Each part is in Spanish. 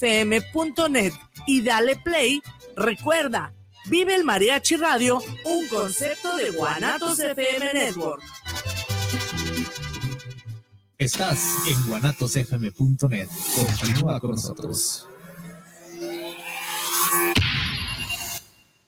guanatosfm.net y dale play. Recuerda, vive el Mariachi Radio, un concepto de Guanatos FM Network. Estás en guanatosfm.net. Continúa con nosotros.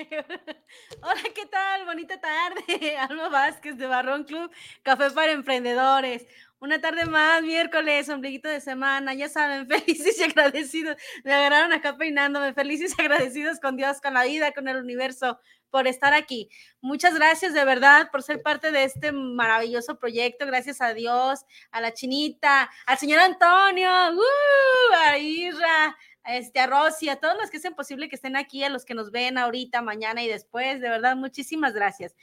Hola, ¿qué tal? Bonita tarde. Alma Vázquez de Barrón Club, Café para Emprendedores. Una tarde más, miércoles, ombliguito de semana. Ya saben, felices y agradecidos. Me agarraron acá peinándome. Felices y agradecidos con Dios, con la vida, con el universo, por estar aquí. Muchas gracias de verdad por ser parte de este maravilloso proyecto. Gracias a Dios, a la chinita, al señor Antonio, uh, a Irra, este, a Rosy, a todos los que hacen posible que estén aquí, a los que nos ven ahorita, mañana y después, de verdad, muchísimas gracias.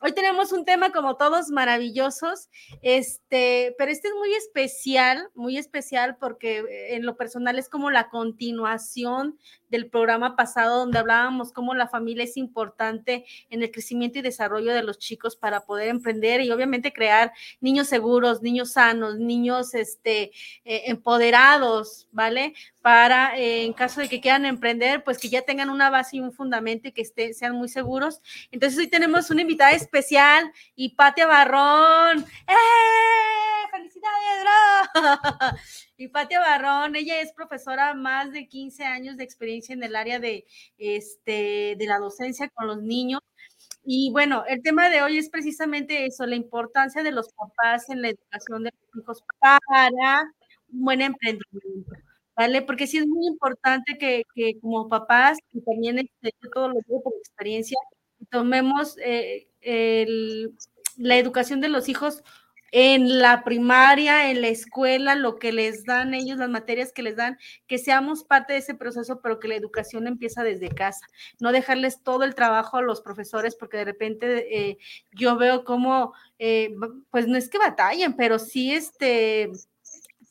Hoy tenemos un tema como todos maravillosos, este, pero este es muy especial, muy especial porque eh, en lo personal es como la continuación del programa pasado donde hablábamos cómo la familia es importante en el crecimiento y desarrollo de los chicos para poder emprender y obviamente crear niños seguros, niños sanos, niños este, eh, empoderados, ¿vale? Para eh, en caso de que quieran emprender, pues que ya tengan una base y un fundamento y que estén, sean muy seguros. Entonces hoy tenemos una invitada especial, Hipatia Barrón. ¡Eh! ¡Felicidades, Hipatia Barrón, ella es profesora más de 15 años de experiencia en el área de, este, de la docencia con los niños. Y bueno, el tema de hoy es precisamente eso, la importancia de los papás en la educación de los hijos para un buen emprendimiento. ¿Vale? Porque sí es muy importante que, que como papás, y también este, yo todo lo digo por experiencia, tomemos eh, el, la educación de los hijos en la primaria, en la escuela, lo que les dan ellos, las materias que les dan, que seamos parte de ese proceso, pero que la educación empieza desde casa, no dejarles todo el trabajo a los profesores, porque de repente eh, yo veo como, eh, pues no es que batallen, pero sí este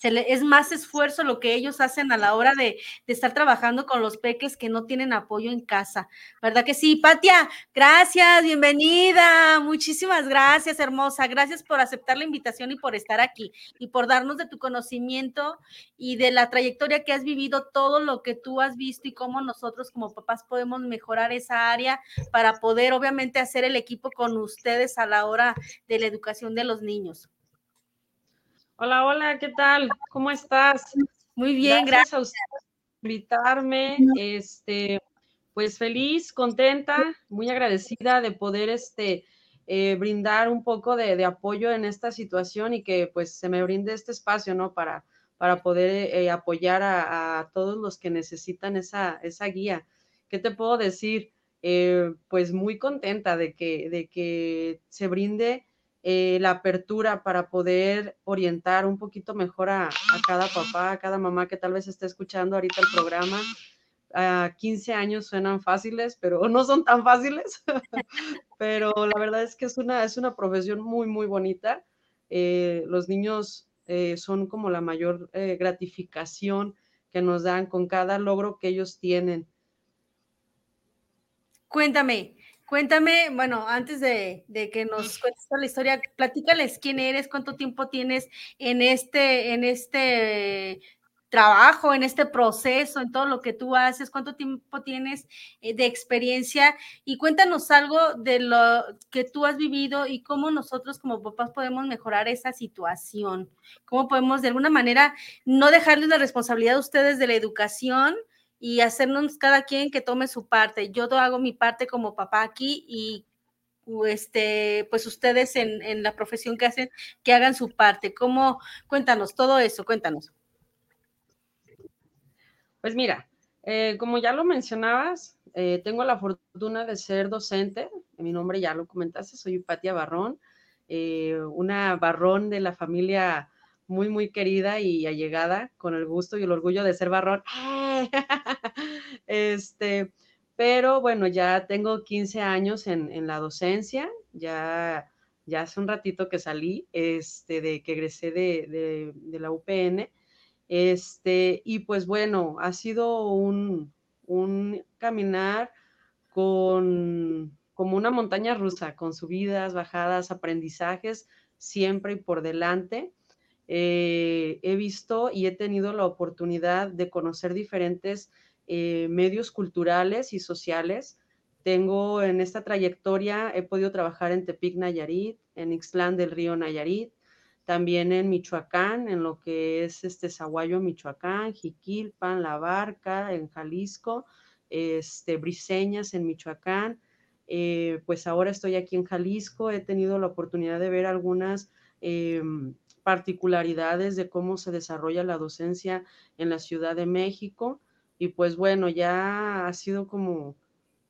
es más esfuerzo lo que ellos hacen a la hora de, estar trabajando con los peques que no tienen apoyo en casa. ¿Verdad que sí? Patia, gracias, bienvenida. Muchísimas gracias, hermosa. Gracias por aceptar la invitación y por estar aquí y por darnos de tu conocimiento y de la trayectoria que has vivido, todo lo que tú has visto y cómo nosotros como papás podemos mejorar esa área para poder obviamente hacer el equipo con ustedes a la hora de la educación de los niños. Hola, hola, ¿qué tal? ¿Cómo estás? Muy bien, gracias, por invitarme. Este, pues feliz, contenta, muy agradecida de poder este, eh, brindar un poco de, apoyo en esta situación y que pues se me brinde este espacio, ¿no? Para, para poder eh, apoyar a, todos los que necesitan esa, esa guía. ¿Qué te puedo decir? Eh, pues muy contenta de que, de que se brinde eh, la apertura para poder orientar un poquito mejor a, cada papá, a cada mamá que tal vez esté escuchando ahorita el programa. A 15 años suenan fáciles, pero no son tan fáciles. pero la verdad es que es una, es una profesión muy, muy bonita. Eh, los niños eh, son como la mayor gratificación que nos dan con cada logro que ellos tienen. Cuéntame, Cuéntame, bueno, antes de, que nos cuentes la historia, platícales quién eres, cuánto tiempo tienes en este, en este trabajo, en este proceso, en todo lo que tú haces, cuánto tiempo tienes eh, de experiencia. Y cuéntanos algo de lo que tú has vivido y cómo nosotros como papás podemos mejorar esa situación, cómo podemos de alguna manera no dejarles la responsabilidad a ustedes de la educación, y hacernos cada quien que tome su parte. Yo hago mi parte como papá aquí y este, pues ustedes en, la profesión que hacen, que hagan su parte. ¿Cómo? Cuéntanos todo eso, cuéntanos. Pues mira, eh, como ya lo mencionabas, eh, tengo la fortuna de ser docente. Mi nombre ya lo comentaste, soy Patia Barrón. eh, una barrón de la familia muy, muy querida y allegada, con el gusto y el orgullo de ser barrón. este, pero bueno, ya tengo 15 años en, la docencia, ya, ya hace un ratito que salí, este, de que egresé de, de, la UPN, este, y pues bueno, ha sido un, un caminar con como una montaña rusa, con subidas, bajadas, aprendizajes, siempre y por delante. Eh, he visto y he tenido la oportunidad de conocer diferentes eh, medios culturales y sociales. Tengo en esta trayectoria, he podido trabajar en Tepic, Nayarit, en Ixtlán del Río Nayarit, también en Michoacán, en lo que es este Zaguayo, Michoacán, Jiquilpan, La Barca, en Jalisco, este, Briseñas en Michoacán, eh, pues ahora estoy aquí en Jalisco, he tenido la oportunidad de ver algunas em, particularidades de cómo se desarrolla la docencia en la Ciudad de México y pues bueno, ya ha sido como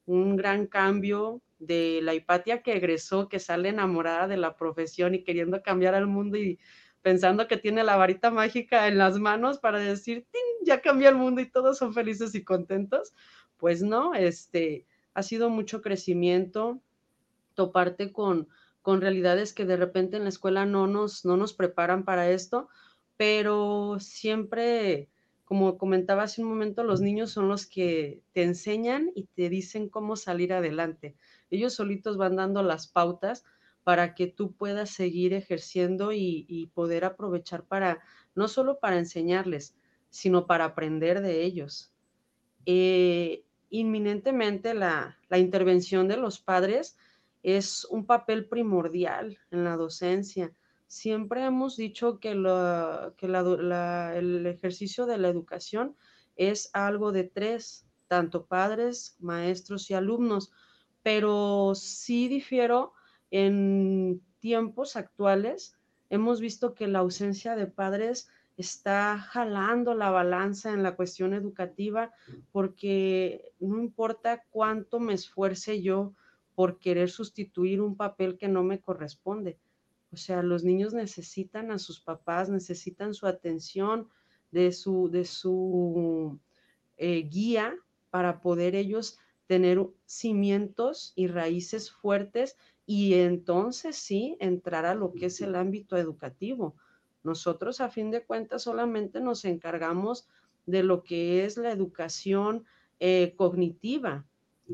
un gran cambio de la Hipatia que egresó, que sale enamorada de la profesión y queriendo cambiar al mundo y pensando que tiene la varita mágica en las manos para decir, ya cambió el mundo y todos son felices y contentos. Pues no, este, ha sido mucho crecimiento, toparte con, con realidades que de repente en la escuela no nos, no nos preparan para esto, pero siempre, como comentaba hace un momento, los niños son los que te enseñan y te dicen cómo salir adelante. Ellos solitos van dando las pautas para que tú puedas seguir ejerciendo y, poder aprovechar para, no solo para enseñarles, sino para aprender de ellos. Eh, inminentemente la, intervención de los padres es un papel primordial en la docencia. Siempre hemos dicho que, que el ejercicio de la educación es algo de tres, tanto padres, maestros y alumnos, pero sí difiero en tiempos actuales. Hemos visto que la ausencia de padres está jalando la balanza en la cuestión educativa porque no importa cuánto me esfuerce yo por querer sustituir un papel que no me corresponde. O sea, los niños necesitan a sus papás, necesitan su atención, de su, de su eh, guía para poder ellos tener cimientos y raíces fuertes y entonces sí entrar a lo que es el ámbito educativo nosotros, a fin de cuentas, solamente nos encargamos de lo que es la educación eh, cognitiva.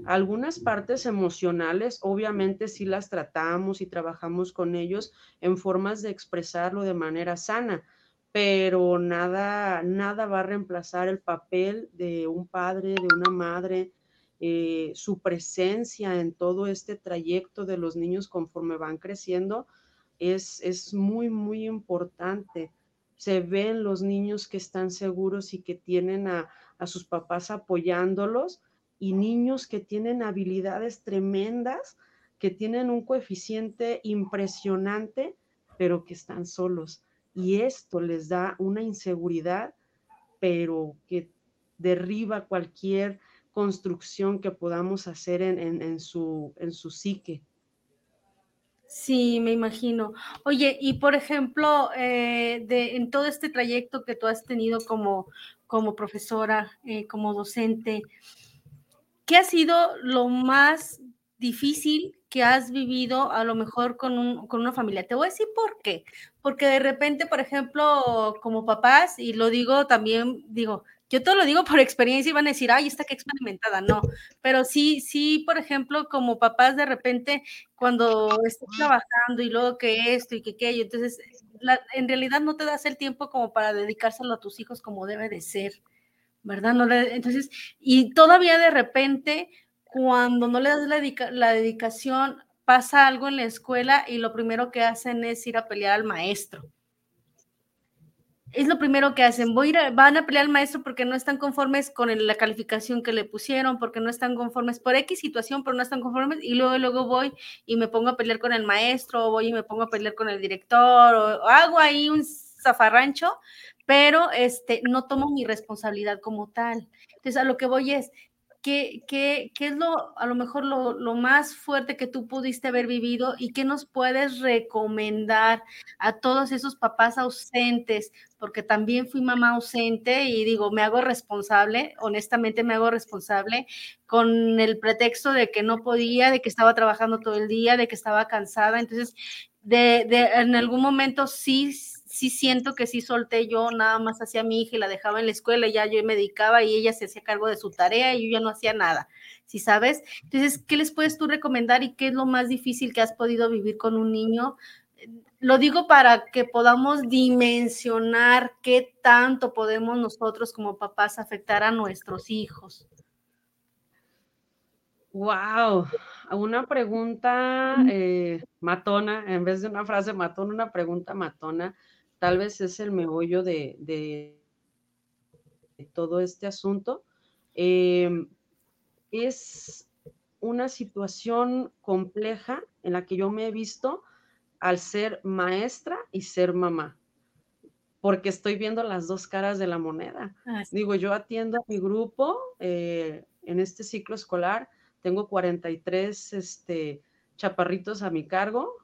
Algunas partes emocionales, obviamente, sí las tratamos y trabajamos con ellos en formas de expresarlo de manera sana, pero nada, nada va a reemplazar el papel de un padre, de una madre, eh, su presencia en todo este trayecto de los niños conforme van creciendo es, muy, muy importante. Se ven los niños que están seguros y que tienen a, a sus papás apoyándolos y niños que tienen habilidades tremendas, que tienen un coeficiente impresionante, pero que están solos. Y esto les da una inseguridad, pero que derriba cualquier construcción que podamos hacer en, su, en su psique. Sí, me imagino. Oye, y por ejemplo, eh, en todo este trayecto que tú has tenido como, como profesora, eh, como docente, ¿qué ha sido lo más difícil que has vivido a lo mejor con, un, con una familia? Te voy a decir por qué. Porque de repente, por ejemplo, como papás, y lo digo también, digo, yo todo lo digo por experiencia y van a decir, ay, está que experimentada, no, pero sí, sí, por ejemplo, como papás de repente cuando estás trabajando y luego que esto y que aquello, entonces en realidad no te das el tiempo como para dedicárselo a tus hijos como debe de ser, ¿verdad? Entonces, y todavía de repente, cuando no le das la, la dedicación, pasa algo en la escuela y lo primero que hacen es ir a pelear al maestro es lo primero que hacen. Voy a van a pelear al maestro porque no están conformes con la calificación que le pusieron, porque no están conformes por X situación, pero no están conformes. Y luego, luego voy y me pongo a pelear con el maestro, o voy y me pongo a pelear con el director, o, hago ahí un zafarrancho, pero este, no tomo mi responsabilidad como tal. Entonces, a lo que voy es, ¿qué, qué, qué es lo, a lo mejor lo, lo, más fuerte que tú pudiste haber vivido y qué nos puedes recomendar a todos esos papás ausentes? Porque también fui mamá ausente y digo, me hago responsable, honestamente me hago responsable con el pretexto de que no podía, de que estaba trabajando todo el día, de que estaba cansada. Entonces, de, de en algún momento sí sí siento que sí solté yo nada más hacia mi hija y la dejaba en la escuela, y ya yo me dedicaba y ella se hacía cargo de su tarea y yo ya no hacía nada, ¿sí sabes? Entonces, ¿qué les puedes tú recomendar y qué es lo más difícil que has podido vivir con un niño? Lo digo para que podamos dimensionar qué tanto podemos nosotros como papás afectar a nuestros hijos. Wow, una pregunta eh, matona, en vez de una frase matona, una pregunta matona tal vez es el meollo de, todo este asunto. Em, es una situación compleja en la que yo me he visto al ser maestra y ser mamá, porque estoy viendo las dos caras de la moneda. Ah, Digo, yo atiendo a mi grupo eh, en este ciclo escolar, tengo 43 este, chaparritos a mi cargo,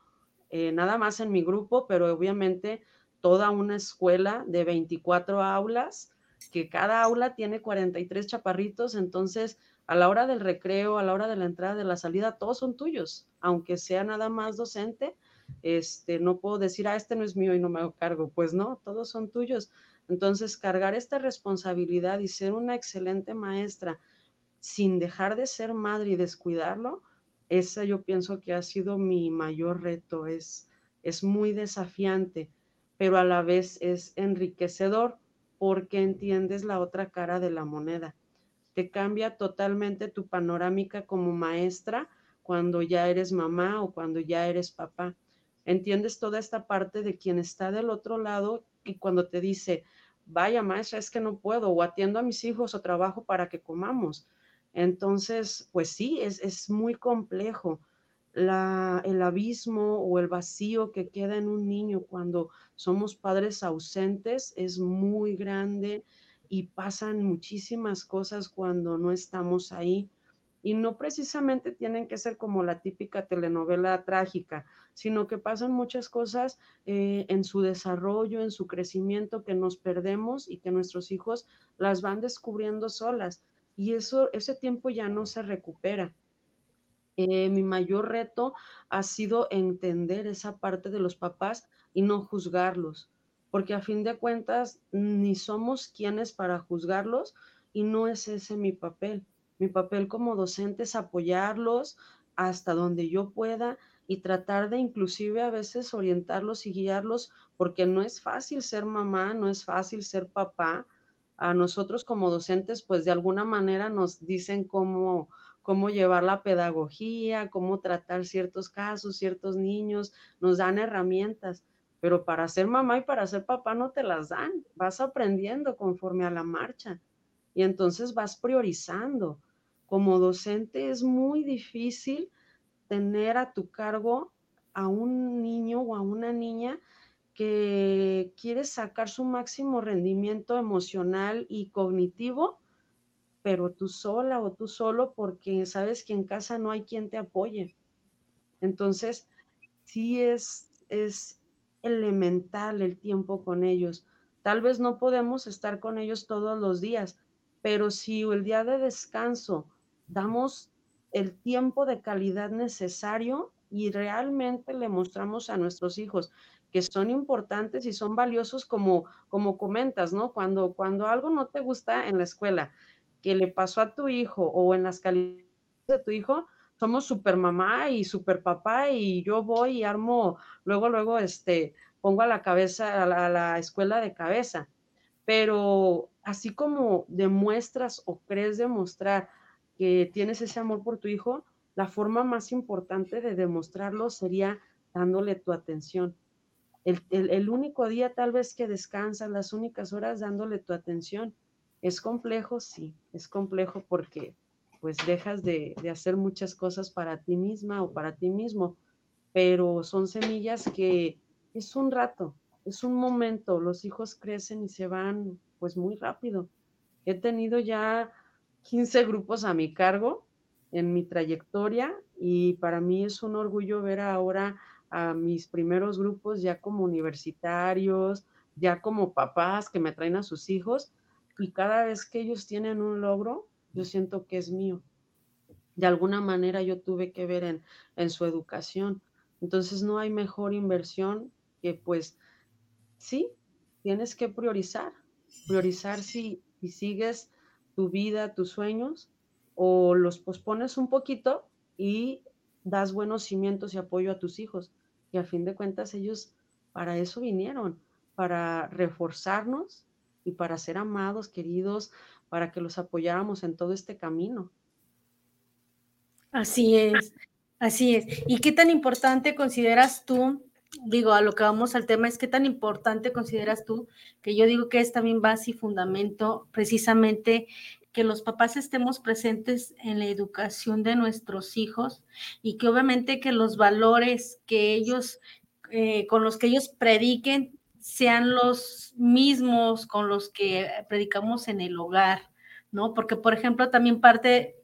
eh, nada más en mi grupo, pero obviamente toda una escuela de 24 aulas, que cada aula tiene 43 chaparritos, entonces a la hora del recreo, a la hora de la entrada, de la salida, todos son tuyos, aunque sea nada más docente, este, no puedo decir, ah, este no es mío y no me hago cargo, pues no, todos son tuyos. Entonces, cargar esta responsabilidad y ser una excelente maestra sin dejar de ser madre y descuidarlo, esa yo pienso que ha sido mi mayor reto, es, es muy desafiante pero a la vez es enriquecedor porque entiendes la otra cara de la moneda. Te cambia totalmente tu panorámica como maestra cuando ya eres mamá o cuando ya eres papá. Entiendes toda esta parte de quien está del otro lado y cuando te dice, vaya maestra, es que no puedo, o atiendo a mis hijos o trabajo para que comamos. Entonces, pues sí, es, es muy complejo el abismo o el vacío que queda en un niño cuando somos padres ausentes es muy grande y pasan muchísimas cosas cuando no estamos ahí. Y no precisamente tienen que ser como la típica telenovela trágica, sino que pasan muchas cosas eh, en su desarrollo, en su crecimiento que nos perdemos y que nuestros hijos las van descubriendo solas. Y eso, ese tiempo ya no se recupera. Eh, mi mayor reto ha sido entender esa parte de los papás y no juzgarlos, porque a fin de cuentas ni somos quienes para juzgarlos y no es ese mi papel. Mi papel como docente es apoyarlos hasta donde yo pueda y tratar de inclusive a veces orientarlos y guiarlos, porque no es fácil ser mamá, no es fácil ser papá. A nosotros como docentes, pues de alguna manera nos dicen cómo cómo llevar la pedagogía, cómo tratar ciertos casos, ciertos niños, nos dan herramientas, pero para ser mamá y para ser papá no te las dan, vas aprendiendo conforme a la marcha y entonces vas priorizando. Como docente es muy difícil tener a tu cargo a un niño o a una niña que quiere sacar su máximo rendimiento emocional y cognitivo pero tú sola o tú solo porque sabes que en casa no hay quien te apoye. Entonces, sí es, es elemental el tiempo con ellos. Tal vez no podemos estar con ellos todos los días, pero si el día de descanso damos el tiempo de calidad necesario y realmente le mostramos a nuestros hijos que son importantes y son valiosos como, como comentas, ¿no? Cuando, cuando algo no te gusta en la escuela, que le pasó a tu hijo o en las calidades de tu hijo, somos super mamá y super papá y yo voy y armo, luego, luego, este, pongo a la cabeza, a la, escuela de cabeza. Pero así como demuestras o crees demostrar que tienes ese amor por tu hijo, la forma más importante de demostrarlo sería dándole tu atención. El, el, el, único día tal vez que descansas, las únicas horas dándole tu atención. ¿Es complejo? Sí, es complejo porque pues dejas de, hacer muchas cosas para ti misma o para ti mismo, pero son semillas que es un rato, es un momento, los hijos crecen y se van pues muy rápido. He tenido ya 15 grupos a mi cargo en mi trayectoria y para mí es un orgullo ver ahora a mis primeros grupos ya como universitarios, ya como papás que me traen a sus hijos y cada vez que ellos tienen un logro, yo siento que es mío. De alguna manera yo tuve que ver en, en su educación. Entonces no hay mejor inversión que pues sí, tienes que priorizar, priorizar si, si sigues tu vida, tus sueños, o los pospones un poquito y das buenos cimientos y apoyo a tus hijos. Y a fin de cuentas ellos para eso vinieron, para reforzarnos y para ser amados, queridos, para que los apoyáramos en todo este camino. Así es, así es. ¿Y qué tan importante consideras tú digo, a lo que vamos al tema es qué tan importante consideras tú, que yo digo que es también base y fundamento precisamente que los papás estemos presentes en la educación de nuestros hijos y que obviamente que los valores que ellos, eh, con los que ellos prediquen, sean los mismos con los que predicamos en el hogar, ¿no? Porque, por ejemplo, también parte,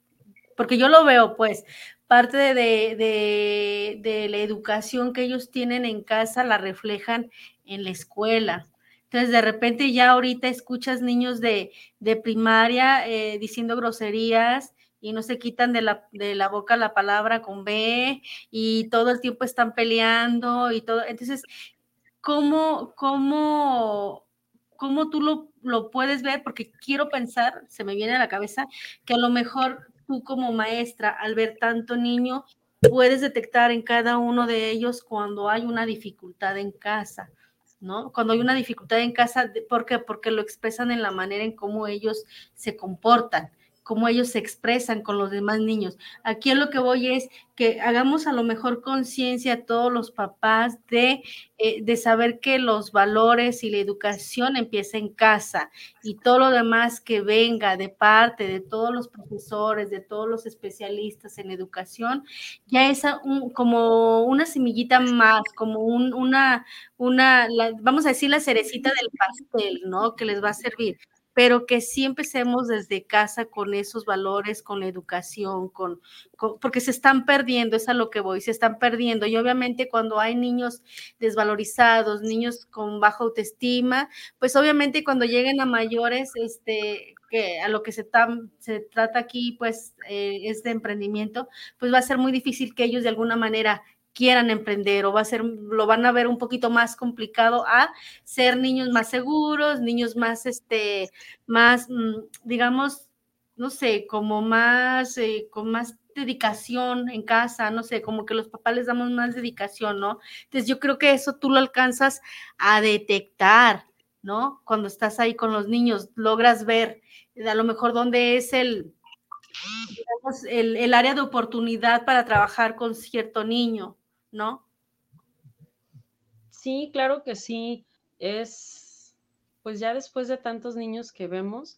porque yo lo veo, pues, parte de, la educación que ellos tienen en casa la reflejan en la escuela. Entonces, de repente ya ahorita escuchas niños de, primaria eh, diciendo groserías y no se quitan de la, de la boca la palabra con B y todo el tiempo están peleando y todo. Entonces, ¿cómo, cómo, cómo tú lo, lo puedes ver? Porque quiero pensar, se me viene a la cabeza, que a lo mejor tú como maestra, al ver tanto niño, puedes detectar en cada uno de ellos cuando hay una dificultad en casa, ¿no? Cuando hay una dificultad en casa, ¿por qué? Porque lo expresan en la manera en cómo ellos se comportan cómo ellos se expresan con los demás niños. Aquí lo que voy es que hagamos a lo mejor conciencia a todos los papás de, eh, de saber que los valores y la educación empieza en casa y todo lo demás que venga de parte de todos los profesores, de todos los especialistas en educación, ya es como una semillita más, como una, una vamos a decir, la cerecita del pastel, ¿no? Que les va a servir pero que sí empecemos desde casa con esos valores, con la educación, con, porque se están perdiendo, es a lo que voy, se están perdiendo. Y obviamente cuando hay niños desvalorizados, niños con baja autoestima, pues obviamente cuando lleguen a mayores, este, que a lo que se, trata aquí, pues eh, es de emprendimiento, pues va a ser muy difícil que ellos de alguna manera quieran emprender o va a ser, lo van a ver un poquito más complicado a ser niños más seguros, niños más, este, más, mm, digamos, no sé, como más, eh, con más dedicación en casa, no sé, como que los papás les damos más dedicación, ¿no? Entonces yo creo que eso tú lo alcanzas a detectar, ¿no? Cuando estás ahí con los niños, logras ver a lo mejor dónde es el, el, el área de oportunidad para trabajar con cierto niño, ¿no? Sí, claro que sí. Es, pues ya después de tantos niños que vemos,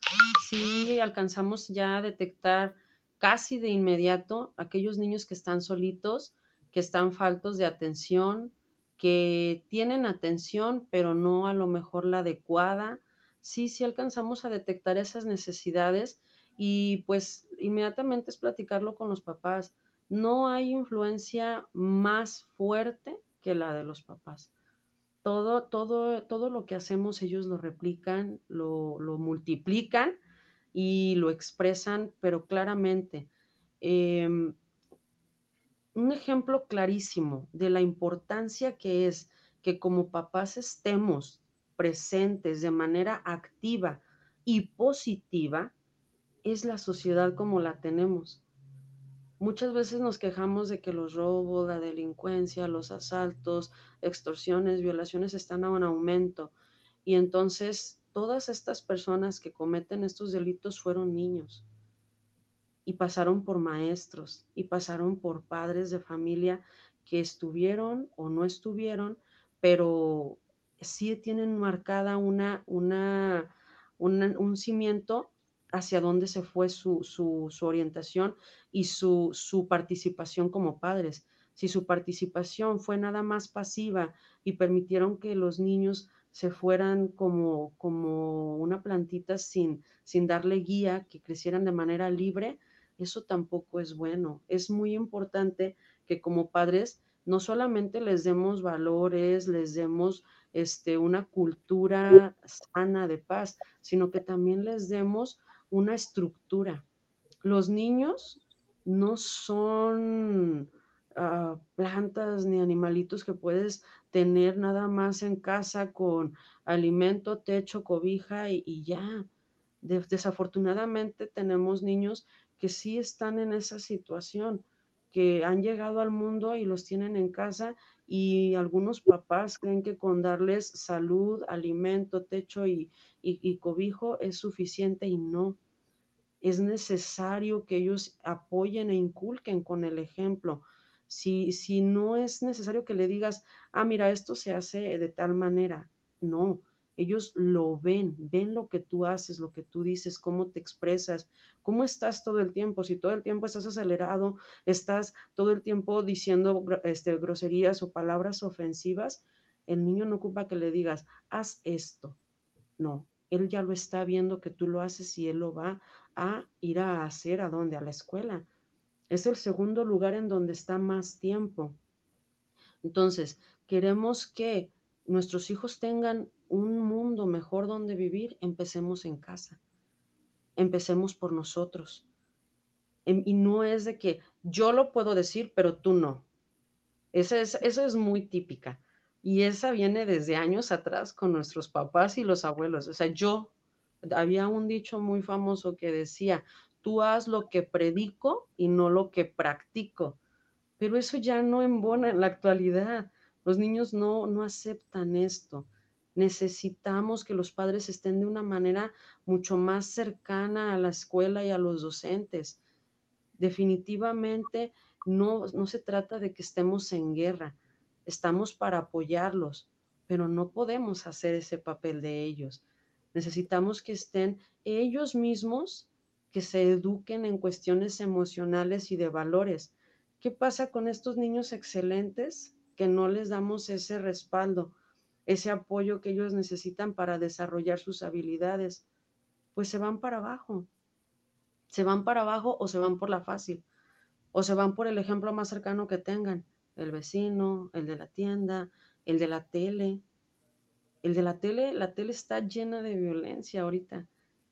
sí alcanzamos ya a detectar casi de inmediato aquellos niños que están solitos, que están faltos de atención, que tienen atención, pero no a lo mejor la adecuada. Sí, sí alcanzamos a detectar esas necesidades y pues inmediatamente es platicarlo con los papás no hay influencia más fuerte que la de los papás. Todo, todo, todo lo que hacemos ellos lo replican, lo, multiplican y lo expresan, pero claramente. Em, un ejemplo clarísimo de la importancia que es que como papás estemos presentes de manera activa y positiva es la sociedad como la tenemos. Muchas veces nos quejamos de que los robos, la delincuencia, los asaltos, extorsiones, violaciones están a un aumento. Y entonces todas estas personas que cometen estos delitos fueron niños y pasaron por maestros y pasaron por padres de familia que estuvieron o no estuvieron, pero sí tienen marcada una, una, un cimiento hacia dónde se fue su, su, su orientación y su, su participación como padres. Si su participación fue nada más pasiva y permitieron que los niños se fueran como, como una plantita sin, sin darle guía, que crecieran de manera libre, eso tampoco es bueno. Es muy importante que como padres no solamente les demos valores, les demos este, una cultura sana de paz, sino que también les demos una estructura. Los niños no son ah, plantas ni animalitos que puedes tener nada más en casa con alimento, techo, cobija y, ya. desafortunadamente tenemos niños que sí están en esa situación, que han llegado al mundo y los tienen en casa y algunos papás creen que con darles salud, alimento, techo y, y cobijo es suficiente y no. Es necesario que ellos apoyen e inculquen con el ejemplo. Si, si no es necesario que le digas, ah, mira, esto se hace de tal manera. No, ellos lo ven, ven lo que tú haces, lo que tú dices, cómo te expresas, cómo estás todo el tiempo. Si todo el tiempo estás acelerado, estás todo el tiempo diciendo este, groserías o palabras ofensivas, el niño no ocupa que le digas, haz esto. No, él ya lo está viendo que tú lo haces y él lo va a ir a hacer a dónde, a la escuela. Es el segundo lugar en donde está más tiempo. Entonces, queremos que nuestros hijos tengan un mundo mejor donde vivir, empecemos en casa. Empecemos por nosotros. Em, y no es de que yo lo puedo decir, pero tú no. Esa es, eso es muy típica. Y esa viene desde años atrás con nuestros papás y los abuelos. O sea, yo, había un dicho muy famoso que decía, tú haz lo que predico y no lo que practico. Pero eso ya no embona en la actualidad. Los niños no, no aceptan esto. Necesitamos que los padres estén de una manera mucho más cercana a la escuela y a los docentes. Definitivamente no, no se trata de que estemos en guerra, estamos para apoyarlos, pero no podemos hacer ese papel de ellos. Necesitamos que estén ellos mismos, que se eduquen en cuestiones emocionales y de valores. ¿Qué pasa con estos niños excelentes? que no les damos ese respaldo, ese apoyo que ellos necesitan para desarrollar sus habilidades, pues se van para abajo. Se van para abajo o se van por la fácil, o se van por el ejemplo más cercano que tengan, el vecino, el de la tienda, el de la tele. El de la tele, la tele está llena de violencia ahorita.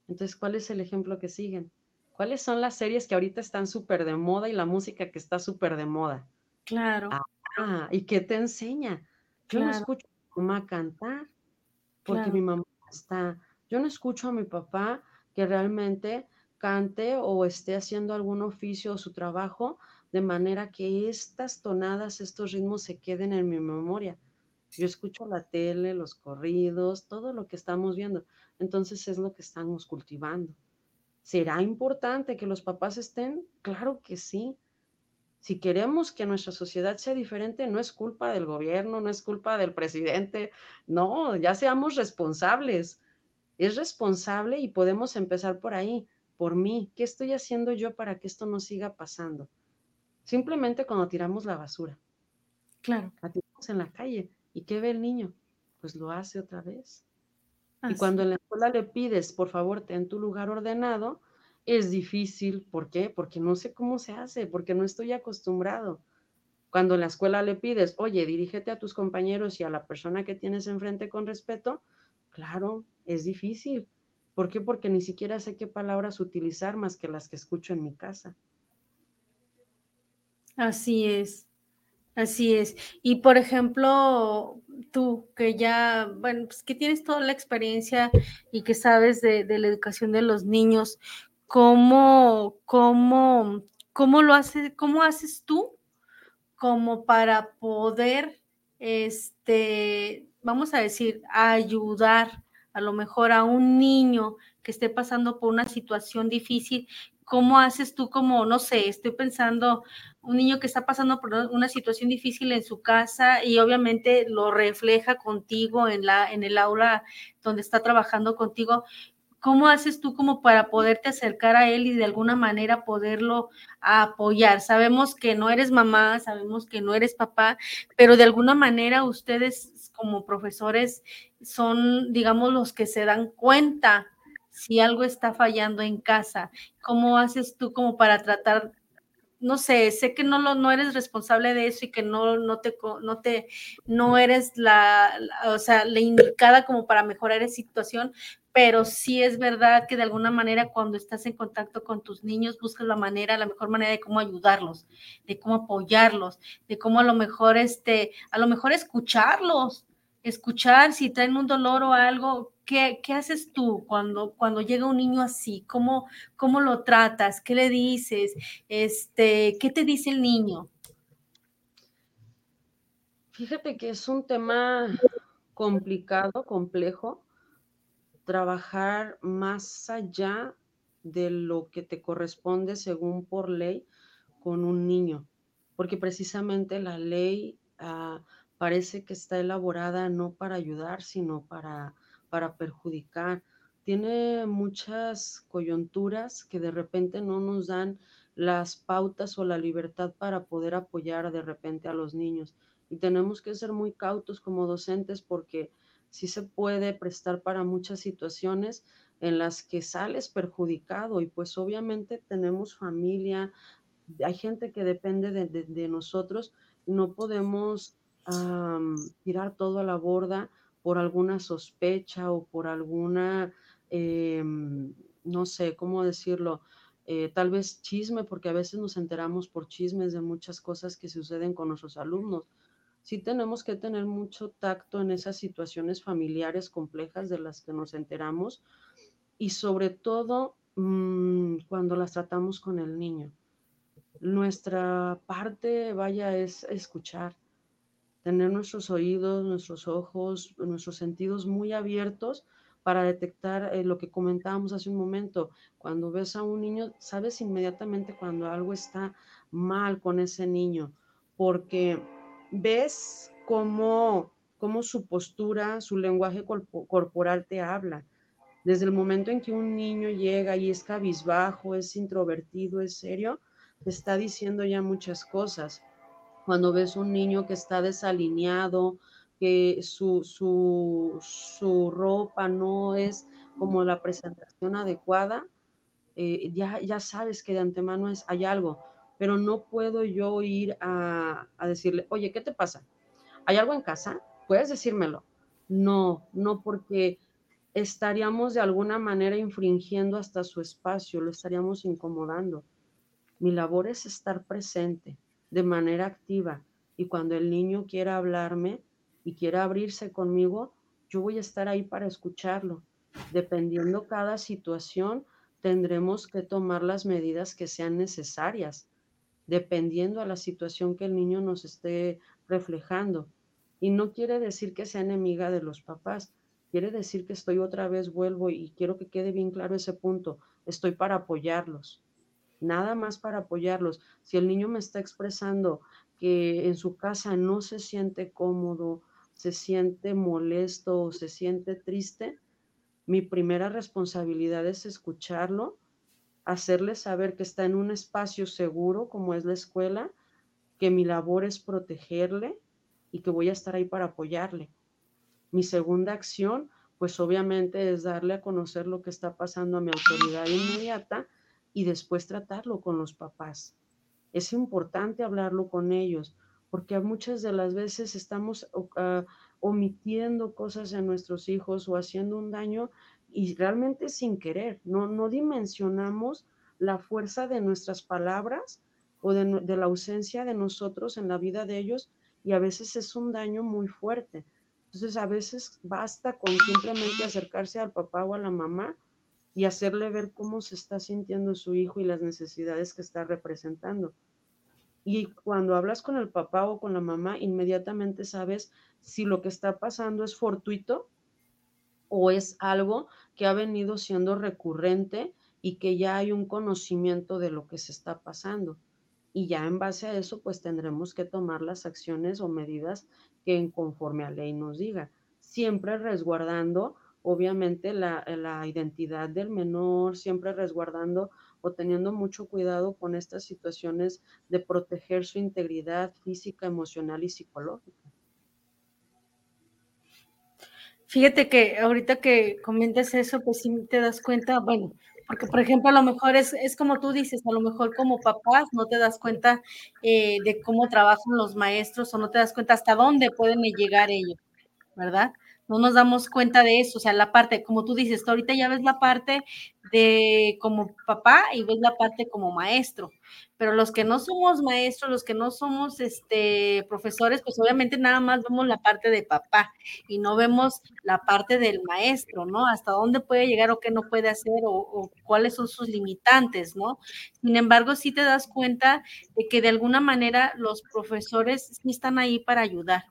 Entonces, ¿cuál es el ejemplo que siguen? ¿Cuáles son las series que ahorita están súper de moda y la música que está súper de moda? Claro. Ah, ¿y qué te enseña? Yo no escucho a mi mamá cantar porque mi mamá está, yo no escucho a mi papá que realmente cante o esté haciendo algún oficio o su trabajo de manera que estas tonadas, estos ritmos se queden en mi memoria. Yo escucho la tele, los corridos, todo lo que estamos viendo. Entonces es lo que estamos cultivando. ¿Será importante que los papás estén? Claro que sí. Si queremos que nuestra sociedad sea diferente, no es culpa del gobierno, no es culpa del presidente, no, ya seamos responsables. Es responsable y podemos empezar por ahí, por mí. ¿Qué estoy haciendo yo para que esto no siga pasando? Simplemente cuando tiramos la basura. Claro. La tiramos en la calle. ¿Y qué ve el niño? Pues lo hace otra vez. Y cuando en la escuela le pides, por favor, ten tu lugar ordenado, es difícil. ¿Por qué? Porque no sé cómo se hace, porque no estoy acostumbrado. Cuando en la escuela le pides, oye, dirígete a tus compañeros y a la persona que tienes enfrente con respeto, claro, es difícil. ¿Por qué? Porque ni siquiera sé qué palabras utilizar más que las que escucho en mi casa. Así es, así es. Y por ejemplo, tú que ya, bueno, pues que tienes toda la experiencia y que sabes de, la educación de los niños, ¿cómo, cómo, cómo lo haces, cómo haces tú como para poder, este, vamos a decir, ayudar a lo mejor a un niño que esté pasando por una situación difícil, ¿cómo haces tú como, no sé, estoy pensando, un niño que está pasando por una situación difícil en su casa y obviamente lo refleja contigo en la en el aula donde está trabajando contigo, ¿Cómo haces tú como para poderte acercar a él y de alguna manera poderlo apoyar? Sabemos que no eres mamá, sabemos que no eres papá, pero de alguna manera ustedes como profesores son, digamos, los que se dan cuenta si algo está fallando en casa. ¿Cómo haces tú como para tratar no sé, sé que no, lo, no eres responsable de eso y que no, no, te, no, te, no eres la, o sea, la indicada como para mejorar esa situación, pero sí es verdad que de alguna manera cuando estás en contacto con tus niños buscas la manera, la mejor manera de cómo ayudarlos, de cómo apoyarlos, de cómo a lo mejor este, a lo mejor escucharlos, escuchar si traen un dolor o algo, ¿qué, qué haces tú cuando, cuando llega un niño así? ¿Cómo, ¿Cómo lo tratas? ¿Qué le dices? Este, ¿Qué te dice el niño? Fíjate que es un tema complicado, complejo, trabajar más allá de lo que te corresponde según por ley con un niño, porque precisamente la ley... Ah, parece que está elaborada no para ayudar, sino para, para perjudicar. Tiene muchas coyunturas que de repente no nos dan las pautas o la libertad para poder apoyar de repente a los niños. Y tenemos que ser muy cautos como docentes porque sí se puede prestar para muchas situaciones en las que sales perjudicado y pues obviamente tenemos familia, hay gente que depende de, de nosotros, no podemos tirar todo a la borda por alguna sospecha o por alguna, em, no sé, ¿cómo decirlo? Eh, tal vez chisme, porque a veces nos enteramos por chismes de muchas cosas que suceden con nuestros alumnos. Sí tenemos que tener mucho tacto en esas situaciones familiares complejas de las que nos enteramos y sobre todo mm, cuando las tratamos con el niño. Nuestra parte, vaya, es escuchar, tener nuestros oídos, nuestros ojos, nuestros sentidos muy abiertos para detectar eh, lo que comentábamos hace un momento. Cuando ves a un niño, sabes inmediatamente cuando algo está mal con ese niño, porque ves cómo, cómo su postura, su lenguaje corporal te habla. Desde el momento en que un niño llega y es cabizbajo, es introvertido, es serio, te está diciendo ya muchas cosas cuando ves un niño que está desalineado, que su, su, ropa no es como la presentación adecuada, eh, ya, ya sabes que de antemano es, hay algo, pero no puedo yo ir a, a decirle, oye, ¿qué te pasa? ¿Hay algo en casa? ¿Puedes decírmelo? No, no porque estaríamos de alguna manera infringiendo hasta su espacio, lo estaríamos incomodando. Mi labor es estar presente, de manera activa y cuando el niño quiera hablarme y quiera abrirse conmigo, yo voy a estar ahí para escucharlo. Dependiendo cada situación, tendremos que tomar las medidas que sean necesarias, dependiendo a la situación que el niño nos esté reflejando. Y no quiere decir que sea enemiga de los papás, quiere decir que estoy otra vez, vuelvo y quiero que quede bien claro ese punto, estoy para apoyarlos nada más para apoyarlos. Si el niño me está expresando que en su casa no se siente cómodo, se siente molesto o se siente triste, mi primera responsabilidad es escucharlo, hacerle saber que está en un espacio seguro como es la escuela, que mi labor es protegerle y que voy a estar ahí para apoyarle. Mi segunda acción, pues obviamente es darle a conocer lo que está pasando a mi autoridad inmediata y después tratarlo con los papás. Es importante hablarlo con ellos porque muchas de las veces estamos ah, omitiendo cosas en nuestros hijos o haciendo un daño y realmente sin querer, no, no dimensionamos la fuerza de nuestras palabras o de, de la ausencia de nosotros en la vida de ellos y a veces es un daño muy fuerte. Entonces a veces basta con simplemente acercarse al papá o a la mamá y hacerle ver cómo se está sintiendo su hijo y las necesidades que está representando. Y cuando hablas con el papá o con la mamá, inmediatamente sabes si lo que está pasando es fortuito o es algo que ha venido siendo recurrente y que ya hay un conocimiento de lo que se está pasando. Y ya en base a eso, pues tendremos que tomar las acciones o medidas que en conforme a ley nos diga, siempre resguardando obviamente la, la, identidad del menor, siempre resguardando o teniendo mucho cuidado con estas situaciones de proteger su integridad física, emocional y psicológica. Fíjate que ahorita que comentas eso, pues sí te das cuenta, bueno, porque por ejemplo a lo mejor es, es como tú dices, a lo mejor como papás no te das cuenta eh, de cómo trabajan los maestros o no te das cuenta hasta dónde pueden llegar ellos, ¿verdad? No nos damos cuenta de eso, o sea, la parte, como tú dices, ahorita ya ves la parte de como papá y ves la parte como maestro, pero los que no somos maestros, los que no somos este, profesores, pues obviamente nada más vemos la parte de papá y no vemos la parte del maestro, ¿no? Hasta dónde puede llegar o qué no puede hacer o, o cuáles son sus limitantes, ¿no? Sin embargo, sí te das cuenta de que de alguna manera los profesores sí están ahí para ayudar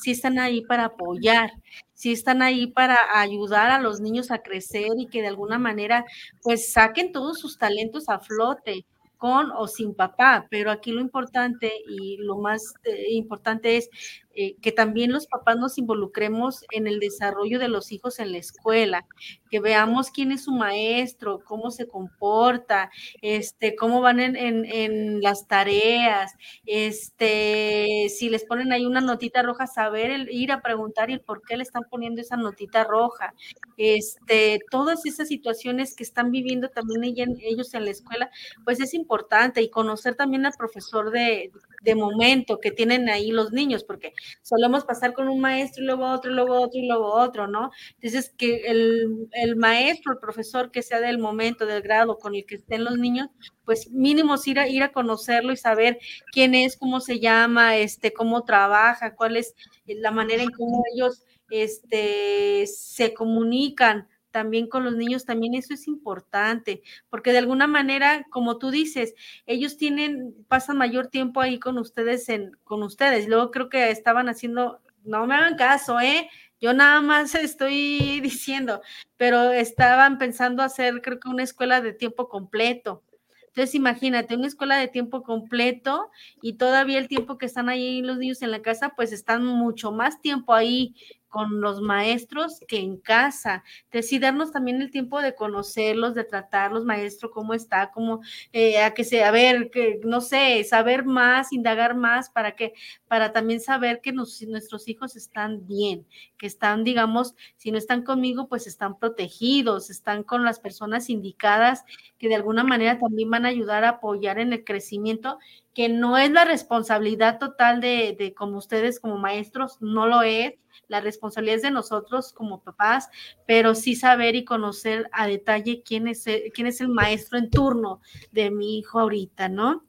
sí están ahí para apoyar, sí están ahí para ayudar a los niños a crecer y que de alguna manera pues saquen todos sus talentos a flote con o sin papá, pero aquí lo importante y lo más eh, importante es eh, que también los papás nos involucremos en el desarrollo de los hijos en la escuela, que veamos quién es su maestro, cómo se comporta, este, cómo van en, en, las tareas, este, si les ponen ahí una notita roja, saber el, ir a preguntar y por qué le están poniendo esa notita roja, este, todas esas situaciones que están viviendo también ellos en la escuela, pues es importante y conocer también al profesor de, de momento que tienen ahí los niños, porque solemos pasar con un maestro y luego otro, y luego otro y luego otro, ¿no? Entonces, que el, el maestro, el profesor que sea del momento, del grado con el que estén los niños, pues mínimo ir a, ir a conocerlo y saber quién es, cómo se llama, este, cómo trabaja, cuál es la manera en cómo ellos este, se comunican también con los niños, también eso es importante, porque de alguna manera, como tú dices, ellos tienen, pasan mayor tiempo ahí con ustedes, en, con ustedes. Luego creo que estaban haciendo, no me hagan caso, ¿eh? Yo nada más estoy diciendo, pero estaban pensando hacer, creo que una escuela de tiempo completo. Entonces, imagínate, una escuela de tiempo completo y todavía el tiempo que están ahí los niños en la casa, pues están mucho más tiempo ahí con los maestros que en casa. Entonces, darnos también el tiempo de conocerlos, de tratarlos, maestro, cómo está, cómo, eh, a que se, a ver, que, no sé, saber más, indagar más, para que, para también saber que nuestros hijos están bien, que están, digamos, si no están conmigo, pues están protegidos, están con las personas indicadas que de alguna manera también van a ayudar a apoyar en el crecimiento que no es la responsabilidad total de, de, como ustedes como maestros, no lo es, la responsabilidad es de nosotros como papás, pero sí saber y conocer a detalle quién es el, quién es el maestro en turno de mi hijo ahorita, ¿no?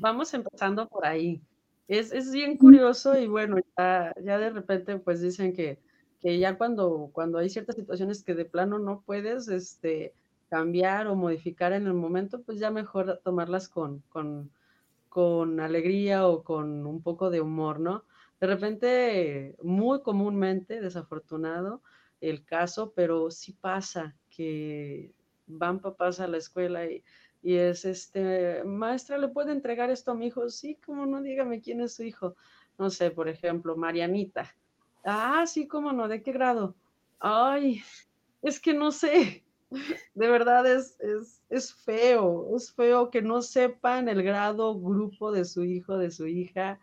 Vamos empezando por ahí. Es, es bien curioso y bueno, ya, ya de repente pues dicen que, que ya cuando, cuando hay ciertas situaciones que de plano no puedes este, cambiar o modificar en el momento, pues ya mejor tomarlas con, con, con alegría o con un poco de humor, ¿no? De repente, muy comúnmente, desafortunado el caso, pero sí pasa que van papás a la escuela y, es este, maestra, ¿le puede entregar esto a mi hijo? Sí, como no, dígame quién es su hijo. No sé, por ejemplo, Marianita. Ah, sí, cómo no, ¿de qué grado? Ay, es que no sé. De verdad es, es, es feo, es feo que no sepan el grado, grupo de su hijo, de su hija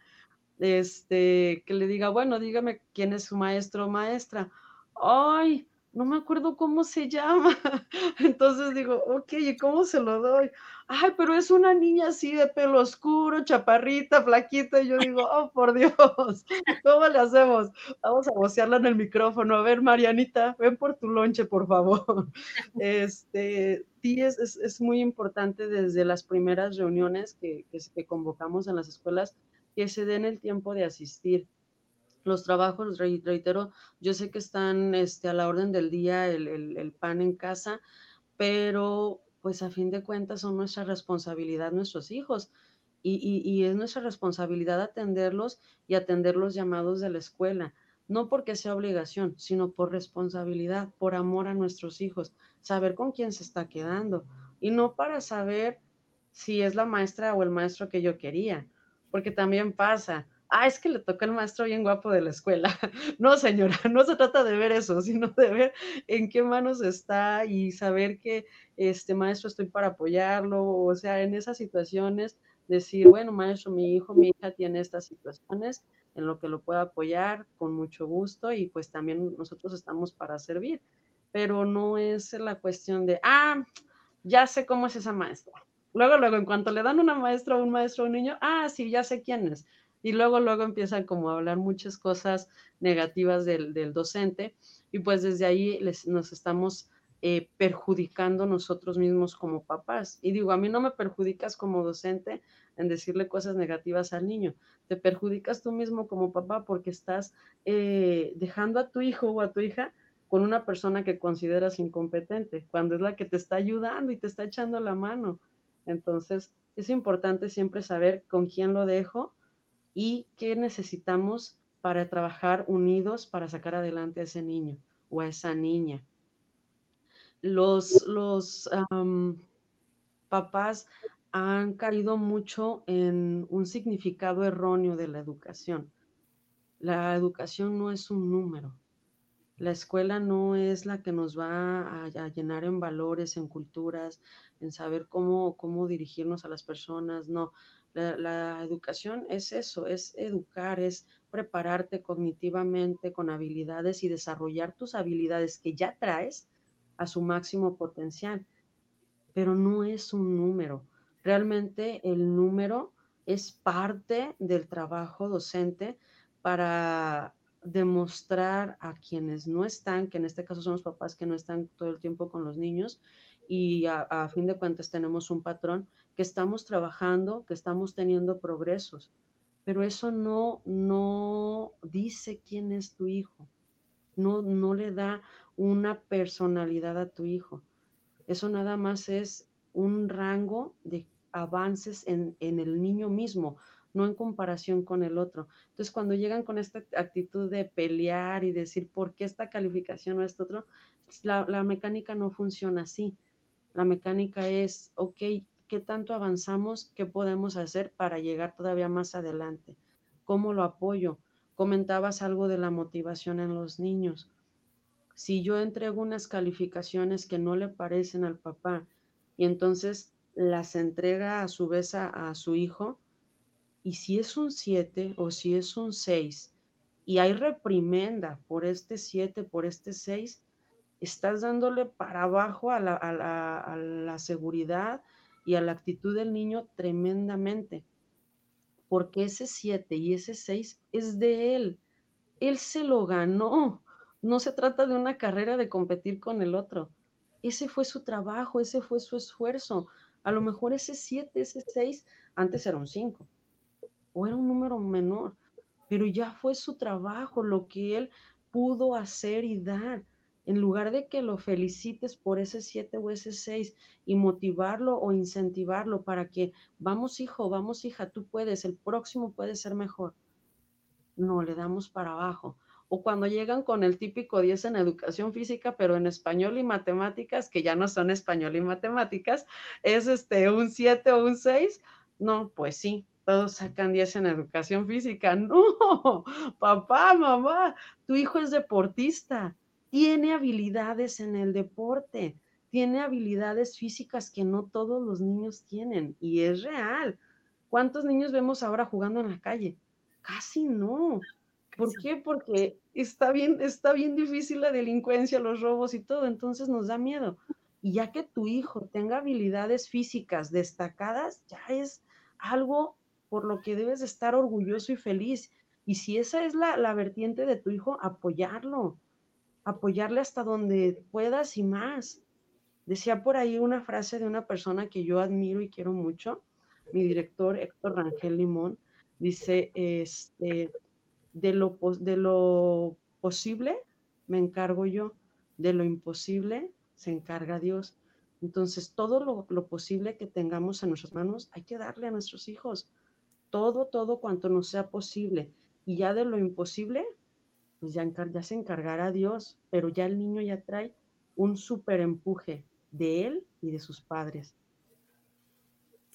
este, que le diga, bueno, dígame quién es su maestro o maestra. Ay, no me acuerdo cómo se llama. Entonces digo, ok, ¿y cómo se lo doy? Ay, pero es una niña así de pelo oscuro, chaparrita, flaquita. Y yo digo, oh, por Dios, ¿cómo le hacemos? Vamos a vocearla en el micrófono. A ver, Marianita, ven por tu lonche, por favor. Este, sí, es, es, muy importante desde las primeras reuniones que, que convocamos en las escuelas que se den el tiempo de asistir. Los trabajos, reitero, yo sé que están este, a la orden del día el, pan en casa, pero pues a fin de cuentas son nuestra responsabilidad nuestros hijos. Y, y, es nuestra responsabilidad atenderlos y atender los llamados de la escuela, no porque sea obligación, sino por responsabilidad, por amor a nuestros hijos, saber con quién se está quedando y no para saber si es la maestra o el maestro que yo quería, porque también pasa, ah, es que le tocó el maestro bien guapo de la escuela. No, señora, no se trata de ver eso, sino de ver en qué manos está y saber que este maestro estoy para apoyarlo, o sea, en esas situaciones decir, bueno, maestro, mi hijo, mi hija tiene estas situaciones, en lo que lo pueda apoyar, con mucho gusto y pues también nosotros estamos para servir. Pero no es la cuestión de, ah, ya sé cómo es esa maestra. Luego, luego, en cuanto le dan una maestra un maestro un niño, ah, sí, ya sé quién es. Y luego, luego empiezan como a hablar muchas cosas negativas del, del docente y pues desde ahí les, nos estamos eh, perjudicando nosotros mismos como papás. Y digo, a mí no me perjudicas como docente en decirle cosas negativas al niño, te perjudicas tú mismo como papá porque estás eh, dejando a tu hijo o a tu hija con una persona que consideras incompetente, cuando es la que te está ayudando y te está echando la mano. Entonces, es importante siempre saber con quién lo dejo y qué necesitamos para trabajar unidos para sacar adelante a ese niño o a esa niña. Los, papás han caído mucho en un significado erróneo de la educación. La educación no es un número. La escuela no es la que nos va a, llenar en valores, en culturas, en saber cómo, cómo dirigirnos a las personas. No, la, educación es eso, es educar, es prepararte cognitivamente con habilidades y desarrollar tus habilidades que ya traes a su máximo potencial. Pero no es un número. Realmente el número es parte del trabajo docente para demostrar a quienes no están, que en este caso son los papás que no están todo el tiempo con los niños, y a, fin de cuentas tenemos un patrón que estamos trabajando, que estamos teniendo progresos, pero eso no, no dice quién es tu hijo, no, no le da una personalidad a tu hijo. Eso nada más es un rango de avances en, en el niño mismo, no en comparación con el otro. Entonces, cuando llegan con esta actitud de pelear y decir por qué esta calificación o esto otro, la, la mecánica no funciona así. La mecánica es, ok, qué tanto avanzamos, qué podemos hacer para llegar todavía más adelante, cómo lo apoyo. Comentabas algo de la motivación en los niños. Si yo entrego unas calificaciones que no le parecen al papá y entonces las entrega a su vez a, su hijo, y si es un 7 o si es un 6 y hay reprimenda por este 7, por este 6, estás dándole para abajo a la, a la seguridad, y a la actitud del niño tremendamente, porque ese 7 y ese 6 es de él. Él se lo ganó. No se trata de una carrera de competir con el otro. Ese fue su trabajo, ese fue su esfuerzo. A lo mejor ese 7, ese 6, antes era un 5 o era un número menor, pero ya fue su trabajo, lo que él pudo hacer y dar en lugar de que lo felicites por ese 7 o ese 6 y motivarlo o incentivarlo para que, vamos hijo, vamos hija, tú puedes, el próximo puede ser mejor. No, le damos para abajo. O cuando llegan con el típico 10 en educación física, pero en español y matemáticas, que ya no son español y matemáticas, es este un 7 o un 6. No, pues sí, todos sacan 10 en educación física. No, papá, mamá, tu hijo es deportista tiene habilidades en el deporte, tiene habilidades físicas que no todos los niños tienen y es real. ¿Cuántos niños vemos ahora jugando en la calle? Casi no. ¿Por qué? Porque está bien, está bien difícil la delincuencia, los robos y todo, entonces nos da miedo. Y ya que tu hijo tenga habilidades físicas destacadas, ya es algo por lo que debes estar orgulloso y feliz. Y si esa es la, la vertiente de tu hijo, apoyarlo, apoyarle hasta donde puedas y más. Decía por ahí una frase de una persona que yo admiro y quiero mucho, mi director Héctor Rangel Limón, dice, este, de lo, de lo posible me encargo yo, de lo imposible se encarga Dios. Entonces, todo lo, lo, posible que tengamos en nuestras manos hay que darle a nuestros hijos. Todo, todo cuanto nos sea posible. Y ya de lo imposible, pues ya, se encargará Dios, pero ya el niño ya trae un súper empuje de él y de sus padres.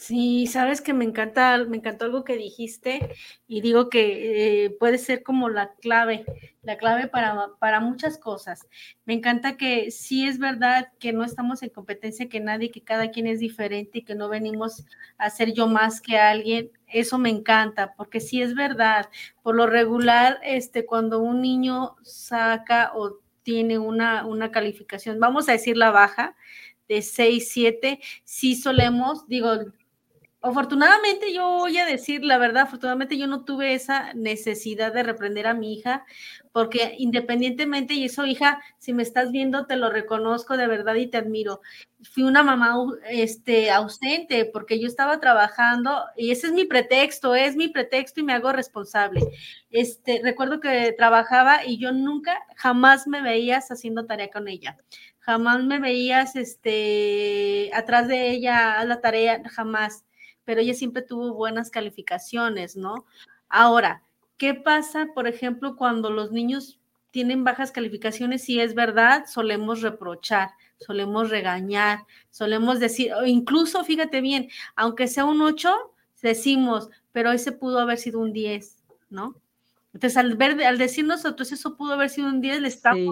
Sí, sabes que me encanta, me encantó algo que dijiste y digo que eh, puede ser como la clave, la clave para, para muchas cosas. Me encanta que sí es verdad que no estamos en competencia que nadie, que cada quien es diferente y que no venimos a ser yo más que alguien. Eso me encanta, porque sí es verdad. Por lo regular, este, cuando un niño saca o tiene una, una calificación, vamos a decir la baja, de 6, 7, sí solemos, digo, Afortunadamente, yo voy a decir la verdad, afortunadamente yo no tuve esa necesidad de reprender a mi hija, porque independientemente, y eso, hija, si me estás viendo, te lo reconozco de verdad y te admiro. Fui una mamá este, ausente porque yo estaba trabajando y ese es mi pretexto, es mi pretexto y me hago responsable. Este, recuerdo que trabajaba y yo nunca, jamás me veías haciendo tarea con ella jamás me veías este atrás de ella a la tarea, jamás pero ella siempre tuvo buenas calificaciones, ¿no? Ahora, ¿qué pasa, por ejemplo, cuando los niños tienen bajas calificaciones? Si es verdad, solemos reprochar, solemos regañar, solemos decir, incluso, fíjate bien, aunque sea un 8, decimos, pero ese pudo haber sido un 10, ¿no? Entonces, al, ver, al decir nosotros eso pudo haber sido un 10, le está sí.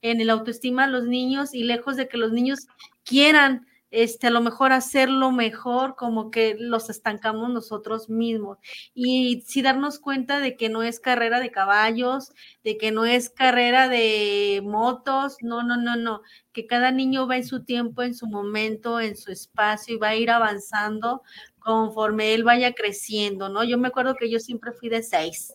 en el autoestima a los niños y lejos de que los niños quieran este, a lo mejor hacerlo mejor, como que los estancamos nosotros mismos. Y sí darnos cuenta de que no es carrera de caballos, de que no es carrera de motos, no, no, no, no, que cada niño va en su tiempo, en su momento, en su espacio y va a ir avanzando conforme él vaya creciendo, ¿no? Yo me acuerdo que yo siempre fui de seis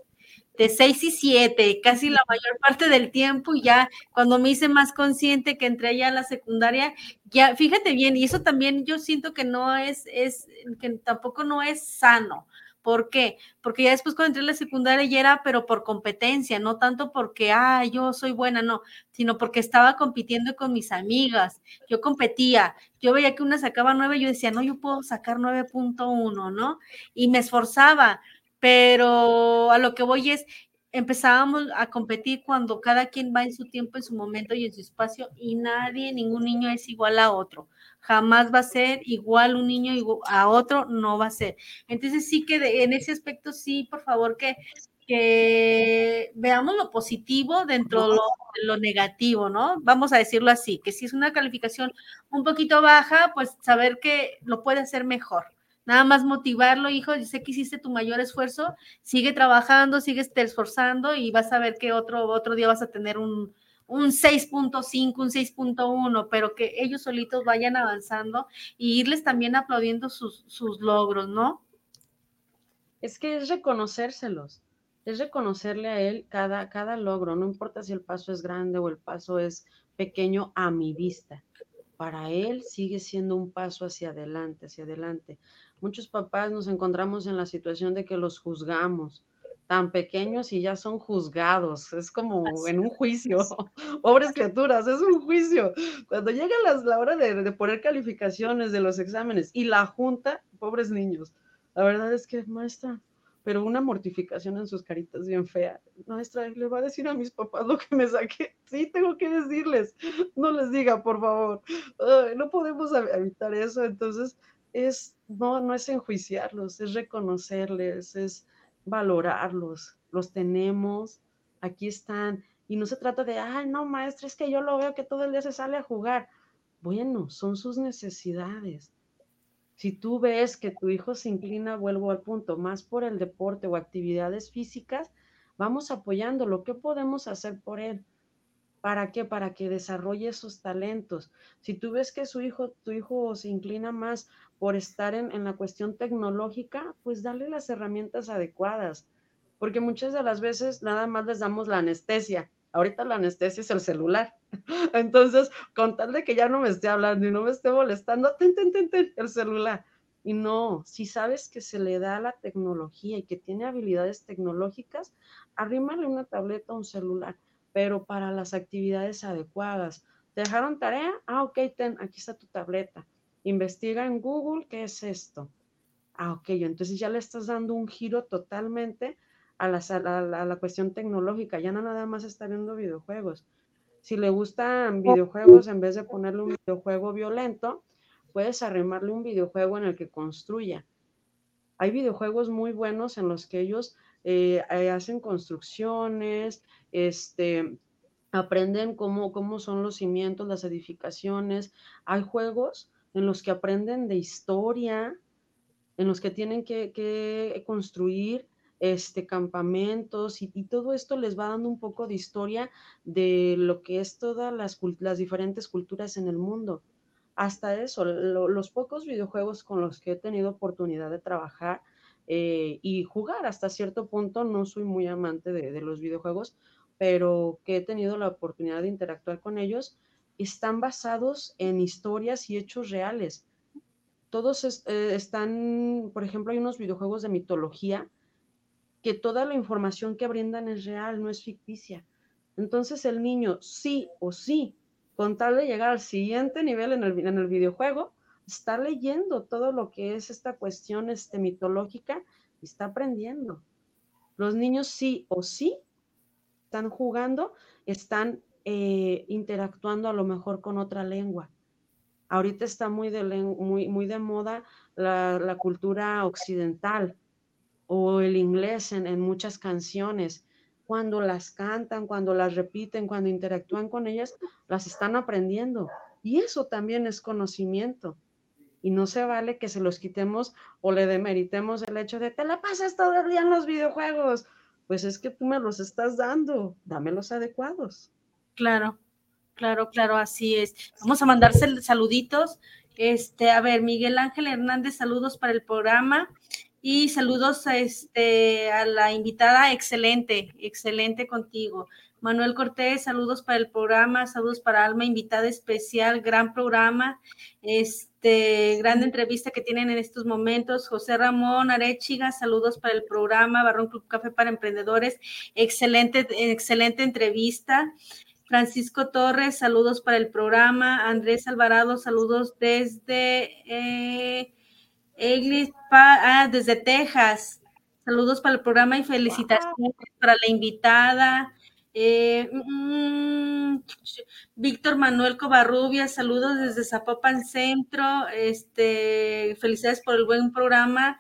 de 6 y 7, casi la mayor parte del tiempo, y ya cuando me hice más consciente que entré ya a la secundaria, ya fíjate bien, y eso también yo siento que no es, es, que tampoco no es sano. ¿Por qué? Porque ya después cuando entré a la secundaria ya era, pero por competencia, no tanto porque, ah, yo soy buena, no, sino porque estaba compitiendo con mis amigas, yo competía, yo veía que una sacaba 9, yo decía, no, yo puedo sacar 9.1, ¿no? Y me esforzaba, pero a lo que voy es, empezábamos a competir cuando cada quien va en su tiempo, en su momento y en su espacio y nadie, ningún niño es igual a otro. Jamás va a ser igual un niño a otro, no va a ser. Entonces sí que en ese aspecto sí, por favor, que, que veamos lo positivo dentro de lo, de lo, negativo, ¿no? Vamos a decirlo así, que si es una calificación un poquito baja, pues saber que lo puede hacer mejor Nada más motivarlo, hijo, yo sé que hiciste tu mayor esfuerzo, sigue trabajando, sigue esforzando y vas a ver que otro, otro día vas a tener un, un 6.5, un 6.1, pero que ellos solitos vayan avanzando y irles también aplaudiendo sus, sus logros, ¿no? Es que es reconocérselos, es reconocerle a él cada, cada logro, no importa si el paso es grande o el paso es pequeño a mi vista. Para él sigue siendo un paso hacia adelante, hacia adelante muchos papás nos encontramos en la situación de que los juzgamos tan pequeños y ya son juzgados. Es como en un juicio. Pobres criaturas, es un juicio. Cuando llega la hora de, de, poner calificaciones de los exámenes y la junta, pobres niños. La verdad es que, maestra, pero una mortificación en sus caritas bien fea. Maestra, le va a decir a mis papás lo que me saqué. Sí, tengo que decirles. No les diga, por favor. no podemos evitar eso. Entonces, es, no, no es enjuiciarlos, es reconocerles, es valorarlos, los tenemos, aquí están. Y no se trata de, ay, no, maestra, es que yo lo veo que todo el día se sale a jugar. Bueno, son sus necesidades. Si tú ves que tu hijo se inclina, vuelvo al punto, más por el deporte o actividades físicas, vamos apoyándolo. ¿Qué podemos hacer por él? ¿Para qué? Para que desarrolle esos talentos. Si tú ves que su hijo, tu hijo se inclina más por estar en, la cuestión tecnológica, pues darle las herramientas adecuadas, porque muchas de las veces nada más les damos la anestesia. Ahorita la anestesia es el celular. Entonces, con tal de que ya no me esté hablando y no me esté molestando, ten, ten, ten, ten, el celular. Y no, si sabes que se le da la tecnología y que tiene habilidades tecnológicas, arrímale una tableta o un celular, pero para las actividades adecuadas. ¿Te dejaron tarea? Ah, ok, ten, aquí está tu tableta investiga en Google qué es esto. Ah, ok, entonces ya le estás dando un giro totalmente a la, a la, cuestión tecnológica, ya no nada más está viendo videojuegos. Si le gustan videojuegos, en vez de ponerle un videojuego violento, puedes arrimarle un videojuego en el que construya. Hay videojuegos muy buenos en los que ellos eh, eh, hacen construcciones, este, aprenden cómo, cómo son los cimientos, las edificaciones. Hay juegos en los que aprenden de historia, en los que tienen que, construir este, campamentos y, todo esto les va dando un poco de historia de lo que es todas las, las diferentes culturas en el mundo. Hasta eso, los pocos videojuegos con los que he tenido oportunidad de trabajar eh, y jugar hasta cierto punto, no soy muy amante de los videojuegos, pero que he tenido la oportunidad de interactuar con ellos, están basados en historias y hechos reales todos eh, están, por ejemplo, hay unos videojuegos de mitología que toda la información que brindan es real, no es ficticia. Entonces el niño sí o sí, con tal de llegar al siguiente nivel en el, en el videojuego, está leyendo todo lo que es esta cuestión este, mitológica y está aprendiendo. Los niños sí o sí están jugando, están eh, interactuando a lo mejor con otra lengua. Ahorita está muy de, muy, muy de moda la, cultura occidental o el inglés en, muchas canciones. Cuando las cantan, cuando las repiten, cuando interactúan con ellas, las están aprendiendo. Y eso también es conocimiento. Y no se vale que se los quitemos o le demeritemos el hecho de te la pasas todo el día en los videojuegos. Pues es que tú me los estás dando, dame los adecuados. Claro. Claro, claro, así es. Vamos a mandarse saluditos. Este, a ver, Miguel Ángel Hernández, saludos para el programa y saludos a, este, a la invitada, excelente, excelente contigo. Manuel Cortés, saludos para el programa, saludos para Alma, invitada especial, gran programa, este, gran entrevista que tienen en estos momentos. José Ramón Arechiga, saludos para el programa, Barrón Club Café para Emprendedores, excelente, excelente entrevista. Francisco Torres, saludos para el programa. Andrés Alvarado, saludos desde eh, ah, desde Texas. Saludos para el programa y felicitaciones para la invitada. Eh, mm, Víctor Manuel Covarrubia, saludos desde Zapopan Centro. Este, felicidades por el buen programa.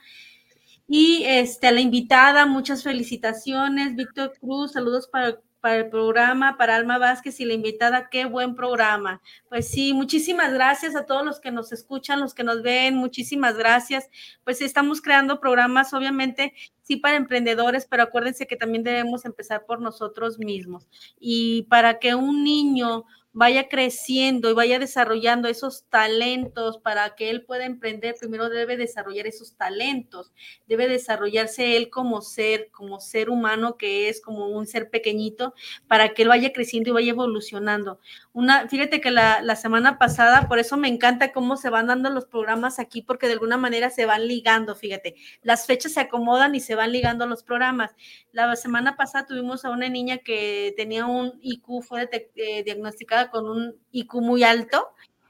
Y este, a la invitada, muchas felicitaciones. Víctor Cruz, saludos para para el programa, para Alma Vázquez y la invitada. Qué buen programa. Pues sí, muchísimas gracias a todos los que nos escuchan, los que nos ven, muchísimas gracias. Pues estamos creando programas, obviamente, sí para emprendedores, pero acuérdense que también debemos empezar por nosotros mismos. Y para que un niño vaya creciendo y vaya desarrollando esos talentos para que él pueda emprender, primero debe desarrollar esos talentos, debe desarrollarse él como ser, como ser humano que es, como un ser pequeñito, para que él vaya creciendo y vaya evolucionando. Una, fíjate que la, la semana pasada, por eso me encanta cómo se van dando los programas aquí, porque de alguna manera se van ligando, fíjate, las fechas se acomodan y se van ligando los programas. La semana pasada tuvimos a una niña que tenía un IQ, fue eh, diagnosticada con un IQ muy alto,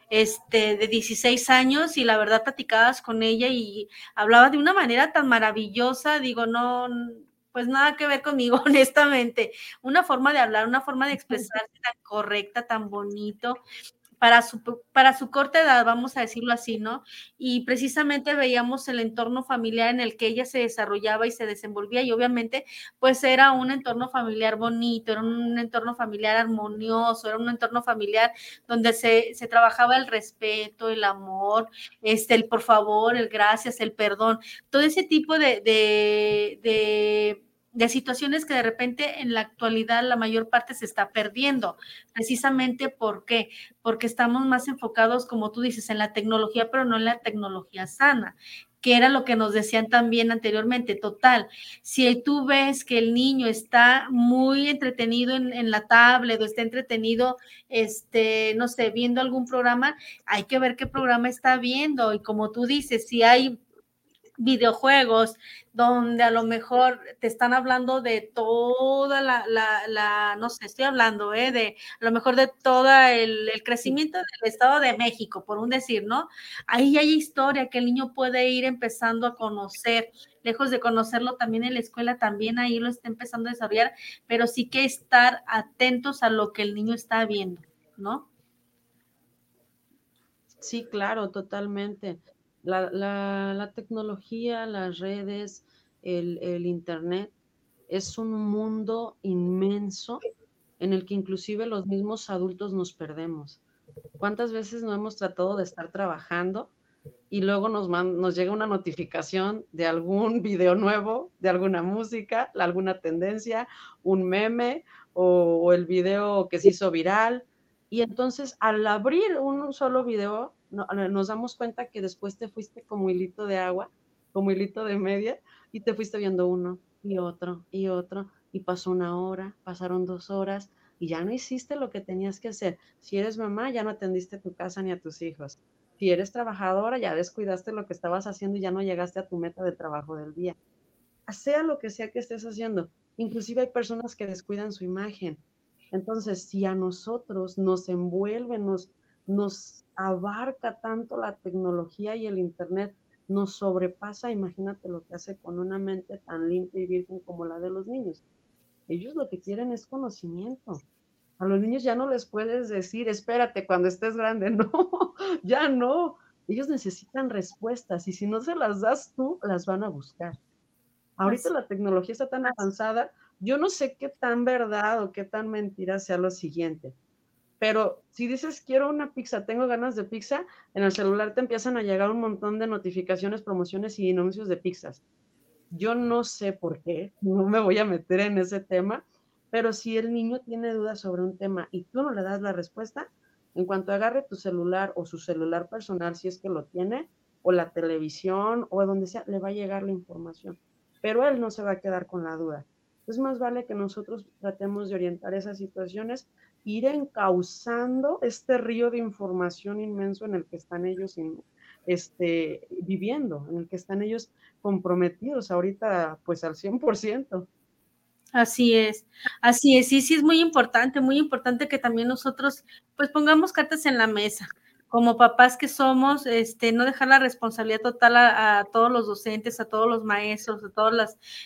este, de 16 años, y la verdad platicabas con ella y hablaba de una manera tan maravillosa, digo, no, pues nada que ver conmigo, honestamente. Una forma de hablar, una forma de expresarse tan correcta, tan bonito para su, para su corta edad, vamos a decirlo así, ¿no? Y precisamente veíamos el entorno familiar en el que ella se desarrollaba y se desenvolvía y obviamente pues era un entorno familiar bonito, era un entorno familiar armonioso, era un entorno familiar donde se, se trabajaba el respeto, el amor, este, el por favor, el gracias, el perdón, todo ese tipo de, de, de de situaciones que de repente en la actualidad la mayor parte se está perdiendo. Precisamente ¿por qué? Porque estamos más enfocados, como tú dices, en la tecnología, pero no en la tecnología sana que era lo que nos decían también anteriormente. Total, si tú ves que el niño está muy entretenido en, en, la tablet o está entretenido, este, no sé, viendo algún programa, hay que ver qué programa está viendo. Y como tú dices, si hay videojuegos donde a lo mejor te están hablando de toda la, la, no sé, estoy hablando, ¿eh? de a lo mejor de todo el, el, crecimiento del Estado de México, por un decir, ¿no? Ahí hay historia que el niño puede ir empezando a conocer, lejos de conocerlo también en la escuela, también ahí lo está empezando a desarrollar, pero sí que estar atentos a lo que el niño está viendo, ¿no? Sí, claro, totalmente. La, tecnología, las redes, el, el Internet es un mundo inmenso en el que inclusive los mismos adultos nos perdemos. ¿Cuántas veces no hemos tratado de estar trabajando y luego nos, nos llega una notificación de algún video nuevo, de alguna música, alguna tendencia, un meme o, el video que se hizo viral? Y entonces al abrir un solo video, nos damos cuenta que después te fuiste como hilito de agua, como hilito de media, y te fuiste viendo uno y otro y otro, y pasó una hora, pasaron dos horas, y ya no hiciste lo que tenías que hacer. Si eres mamá, ya no atendiste tu casa ni a tus hijos. Si eres trabajadora, ya descuidaste lo que estabas haciendo y ya no llegaste a tu meta de trabajo del día. Sea lo que sea que estés haciendo. Inclusive hay personas que descuidan su imagen. Entonces, si a nosotros nos envuelve, nos, nos abarca tanto la tecnología y el Internet, nos sobrepasa, imagínate lo que hace con una mente tan limpia y virgen como la de los niños. Ellos lo que quieren es conocimiento. A los niños ya no les puedes decir, espérate cuando estés grande. No, ya no. Ellos necesitan respuestas y si no se las das tú, las van a buscar. Ahorita la tecnología está tan avanzada, yo no sé qué tan verdad o qué tan mentira sea lo siguiente. Pero si dices, quiero una pizza, tengo ganas de pizza, en el celular te empiezan a llegar un montón de notificaciones, promociones y anuncios de pizzas. Yo no sé por qué, no me voy a meter en ese tema, pero si el niño tiene dudas sobre un tema y tú no le das la respuesta, en cuanto agarre tu celular o su celular personal, si es que lo tiene, o la televisión o donde sea, le va a llegar la información. Pero él no se va a quedar con la duda. Es más vale que nosotros tratemos de orientar esas situaciones, ir encauzando este río de información inmenso en el que están ellos este, viviendo, en el que están ellos comprometidos ahorita pues al 100%. Así es, así es, sí, sí es muy importante, muy importante que también nosotros pues pongamos cartas en la mesa, como papás que somos, este, no dejar la responsabilidad total a, todos los docentes, a todos los maestros, a todos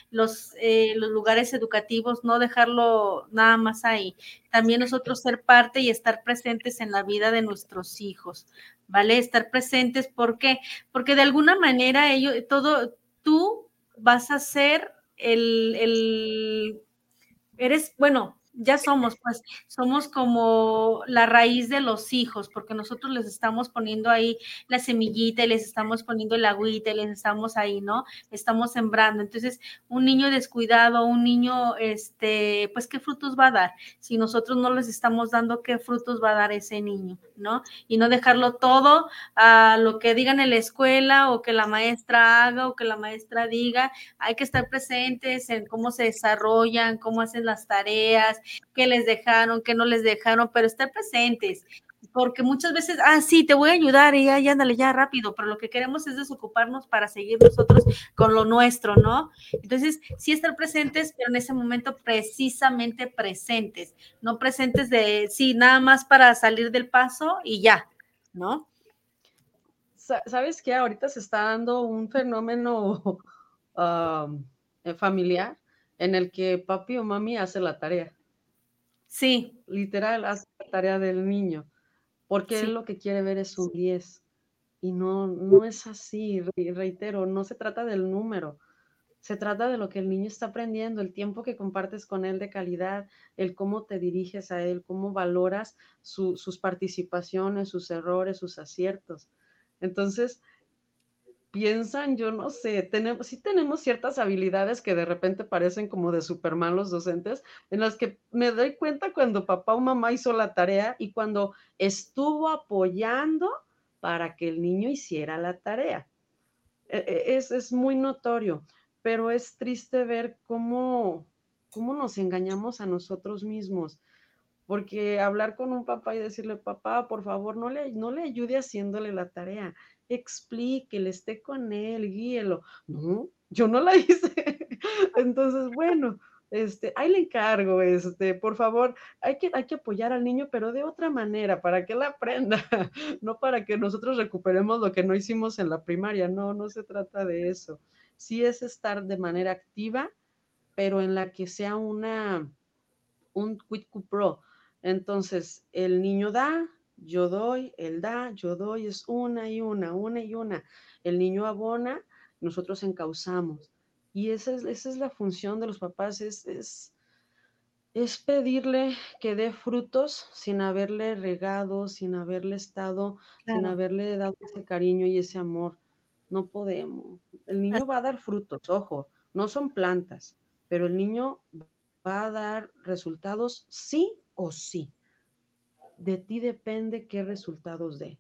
los, eh, los lugares educativos, no dejarlo nada más ahí. También nosotros ser parte y estar presentes en la vida de nuestros hijos, ¿vale? Estar presentes, ¿por qué? Porque de alguna manera ellos, todo, tú vas a ser el, el, eres, bueno, ya somos, pues, somos como la raíz de los hijos, porque nosotros les estamos poniendo ahí la semillita y les estamos poniendo el agüita y les estamos ahí, ¿no? Estamos sembrando. Entonces, un niño descuidado, un niño, este, pues, ¿qué frutos va a dar? Si nosotros no les estamos dando, ¿qué frutos va a dar ese niño, ¿no? Y no dejarlo todo a lo que digan en la escuela o que la maestra haga o que la maestra diga. Hay que estar presentes en cómo se desarrollan, cómo hacen las tareas, qué les dejaron, qué no les dejaron, pero estar presentes, porque muchas veces, ah, sí, te voy a ayudar y ya, ya ándale ya rápido, pero lo que queremos es desocuparnos para seguir nosotros con lo nuestro, ¿no? Entonces, sí estar presentes, pero en ese momento precisamente presentes, no presentes de, sí, nada más para salir del paso y ya, ¿no? ¿Sabes qué? Ahorita se está dando un fenómeno eh, familiar en el que papi o mami hace la tarea. Sí. Literal, hace la tarea del niño, porque él lo que quiere ver es un 10. Y no, no es así, reitero, no se trata del número, se trata de lo que el niño está aprendiendo, el tiempo que compartes con él de calidad, el cómo te diriges a él, cómo valoras sus participaciones, sus errores, sus aciertos. Entonces, piensan, yo no sé, tenemos, sí tenemos ciertas habilidades que de repente parecen como de Superman los docentes, en las que me doy cuenta cuando papá o mamá hizo la tarea y cuando estuvo apoyando para que el niño hiciera la tarea. E, e, es, es muy notorio, pero es triste ver cómo, cómo nos engañamos a nosotros mismos porque hablar con un papá y decirle, papá, por favor, no le, no le ayude haciéndole la tarea explíquele, esté con él, guíelo. No, yo no la hice. Entonces, bueno, este, ahí le encargo, este, por favor, hay que, hay que apoyar al niño, pero de otra manera, para que él aprenda, no para que nosotros recuperemos lo que no hicimos en la primaria, no, no se trata de eso. Sí es estar de manera activa, pero en la que sea una, un quid pro. Entonces, el niño da, yo doy, él da, yo doy, es una y una, una y una. El niño abona, nosotros encauzamos. Y esa es, esa es la función de los papás, es, es, es pedirle que dé frutos sin haberle regado, sin haberle estado, sin haberle dado ese cariño y ese amor. No podemos. El niño va a dar frutos, ojo, no son plantas, pero el niño va a dar resultados sí o sí. De ti depende qué resultados dé.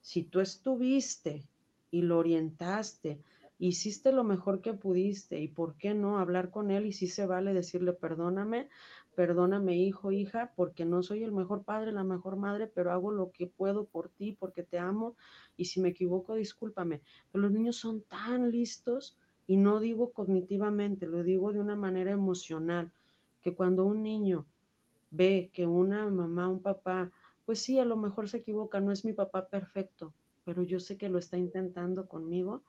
Si tú estuviste y lo orientaste, hiciste lo mejor que pudiste y por qué no hablar con él y si se vale decirle perdóname, perdóname hijo, hija, porque no soy el mejor padre, la mejor madre, pero hago lo que puedo por ti, porque te amo y si me equivoco, discúlpame. Pero los niños son tan listos y no digo cognitivamente, lo digo de una manera emocional, que cuando un niño ve que una mamá, un papá, pues sí, a lo mejor se equivoca, no es mi papá perfecto, pero yo sé que lo está intentando conmigo,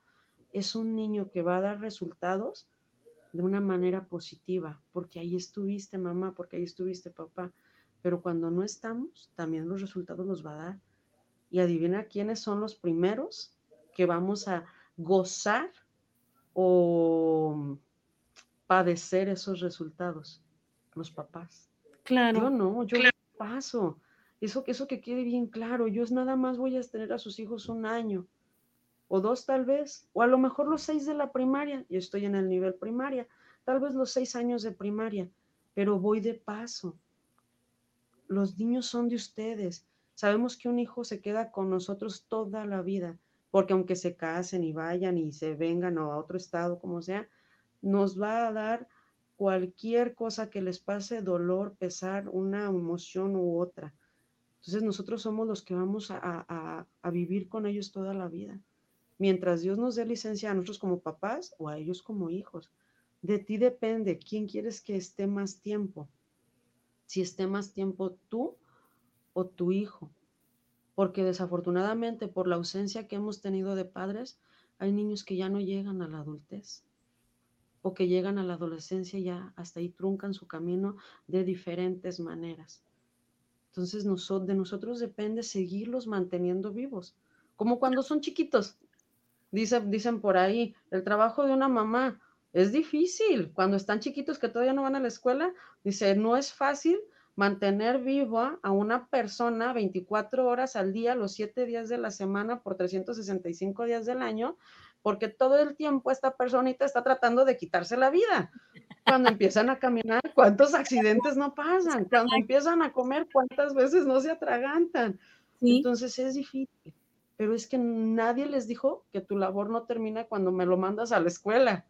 es un niño que va a dar resultados de una manera positiva, porque ahí estuviste mamá, porque ahí estuviste papá, pero cuando no estamos, también los resultados los va a dar. Y adivina quiénes son los primeros que vamos a gozar o padecer esos resultados, los papás. Claro. Yo no, yo paso. Eso, eso que quede bien claro, yo nada más voy a tener a sus hijos un año o dos tal vez, o a lo mejor los seis de la primaria, yo estoy en el nivel primaria, tal vez los seis años de primaria, pero voy de paso. Los niños son de ustedes. Sabemos que un hijo se queda con nosotros toda la vida, porque aunque se casen y vayan y se vengan a otro estado, como sea, nos va a dar cualquier cosa que les pase, dolor, pesar, una emoción u otra. Entonces nosotros somos los que vamos a, vivir con ellos toda la vida. Mientras Dios nos dé licencia a nosotros como papás o a ellos como hijos. De ti depende quién quieres que esté más tiempo. Si esté más tiempo tú o tu hijo. Porque desafortunadamente por la ausencia que hemos tenido de padres, hay niños que ya no llegan a la adultez o que llegan a la adolescencia ya hasta ahí truncan su camino de diferentes maneras. Entonces de nosotros depende seguirlos manteniendo vivos, como cuando son chiquitos. Dicen, dicen por ahí, el trabajo de una mamá es difícil. Cuando están chiquitos que todavía no van a la escuela, dice, no es fácil mantener viva a una persona 24 horas al día, los 7 días de la semana por 365 días del año, porque todo el tiempo esta personita está tratando de quitarse la vida. Cuando empiezan a caminar, ¿cuántos accidentes no pasan? Cuando empiezan a comer, ¿cuántas veces no se atragantan? Entonces es difícil, pero es que nadie les dijo que tu labor no termina cuando me lo mandas a la escuela.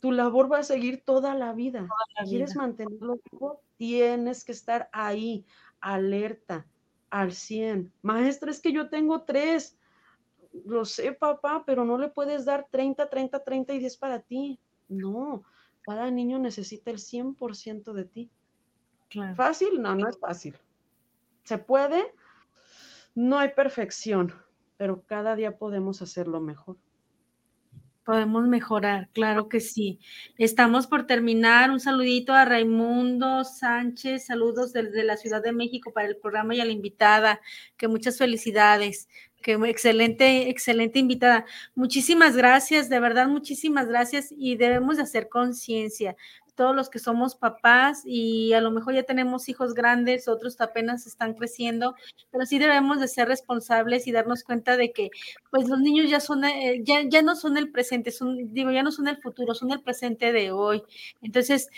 Tu labor va a seguir toda la vida. ¿Quieres mantenerlo vivo? Tienes que estar ahí, alerta, al 100. Maestra, es que yo tengo tres lo sé, papá, pero no le puedes dar 30, 30, 30 y 10 para ti. No, cada niño necesita el 100% de ti. ¿Fácil? No, no es fácil. ¿Se puede? No hay perfección, pero cada día podemos hacerlo mejor. Podemos mejorar, claro que sí. Estamos por terminar. Un saludito a Raimundo Sánchez, saludos desde la Ciudad de México para el programa y a la invitada, que muchas felicidades que excelente, excelente invitada. Muchísimas gracias, de verdad, muchísimas gracias y debemos de hacer conciencia. Todos los que somos papás y a lo mejor ya tenemos hijos grandes, otros apenas están creciendo, pero sí debemos de ser responsables y darnos cuenta de que pues los niños ya son, eh, ya, ya no son el presente, son, digo, ya no son el futuro, son el presente de hoy. Entonces,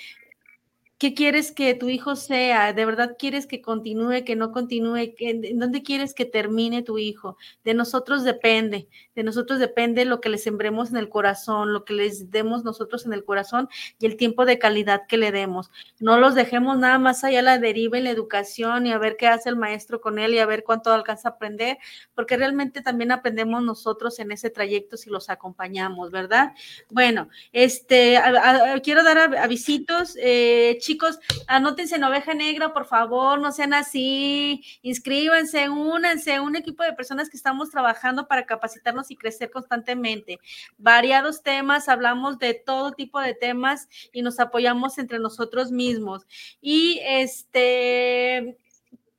¿Qué quieres que tu hijo sea? ¿De verdad quieres que continúe, que no continúe? ¿En dónde quieres que termine tu hijo? De nosotros depende, de nosotros depende lo que le sembremos en el corazón, lo que les demos nosotros en el corazón y el tiempo de calidad que le demos. No los dejemos nada más allá la deriva en la educación y a ver qué hace el maestro con él y a ver cuánto alcanza a aprender, porque realmente también aprendemos nosotros en ese trayecto si los acompañamos, ¿verdad? Bueno, este, quiero dar avisitos. Eh, chicos, anótense en Oveja Negra, por favor, no sean así, inscríbanse, únanse, un equipo de personas que estamos trabajando para capacitarnos y crecer constantemente. Variados temas, hablamos de todo tipo de temas y nos apoyamos entre nosotros mismos. Y este,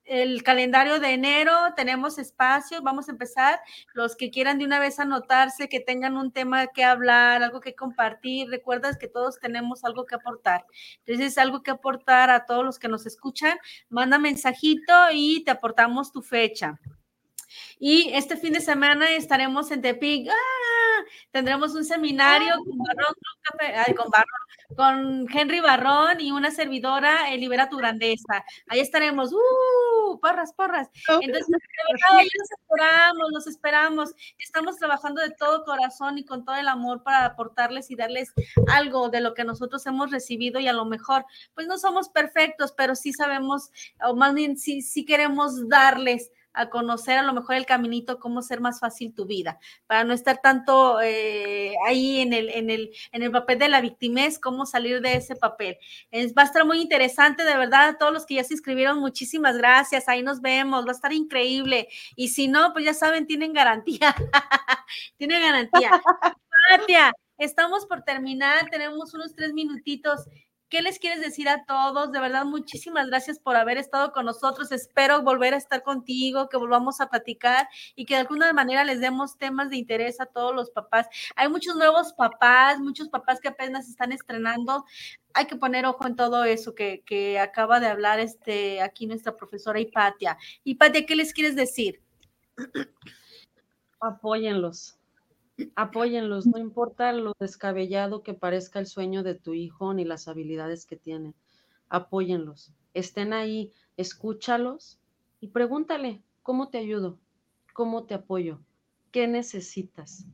el calendario de enero, tenemos espacio, vamos a empezar. Los que quieran de una vez anotarse, que tengan un tema que hablar, algo que compartir, recuerdas que todos tenemos algo que aportar. Entonces, algo que aportar a todos los que nos escuchan, manda mensajito y te aportamos tu fecha. Y este fin de semana estaremos en Tepic. ¡Ah! Tendremos un seminario con, con, Henry Barrón y una servidora, eh, Libera tu Grandeza. Ahí estaremos. ¡Uh! Porras, porras. Entonces, los esperamos, los esperamos. Estamos trabajando de todo corazón y con todo el amor para aportarles y darles algo de lo que nosotros hemos recibido y a lo mejor, pues no somos perfectos, pero sí sabemos, o más bien sí, sí queremos darles a conocer a lo mejor el caminito, cómo ser más fácil tu vida, para no estar tanto eh, ahí en el, en, el, en el papel de la victimez, cómo salir de ese papel. Es, va a estar muy interesante, de verdad, a todos los que ya se inscribieron, muchísimas gracias, ahí nos vemos, va a estar increíble. Y si no, pues ya saben, tienen garantía, tienen garantía. Katia, estamos por terminar, tenemos unos tres minutitos. ¿Qué les quieres decir a todos? De verdad, muchísimas gracias por haber estado con nosotros. Espero volver a estar contigo, que volvamos a platicar y que de alguna manera les demos temas de interés a todos los papás. Hay muchos nuevos papás, muchos papás que apenas están estrenando. Hay que poner ojo en todo eso que, acaba de hablar este, aquí nuestra profesora Hipatia. Hipatia, ¿qué les quieres decir? Apóyenlos Apóyenlos, no importa lo descabellado que parezca el sueño de tu hijo ni las habilidades que tiene. Apóyenlos, estén ahí, escúchalos y pregúntale, ¿cómo te ayudo? ¿Cómo te apoyo? ¿Qué necesitas?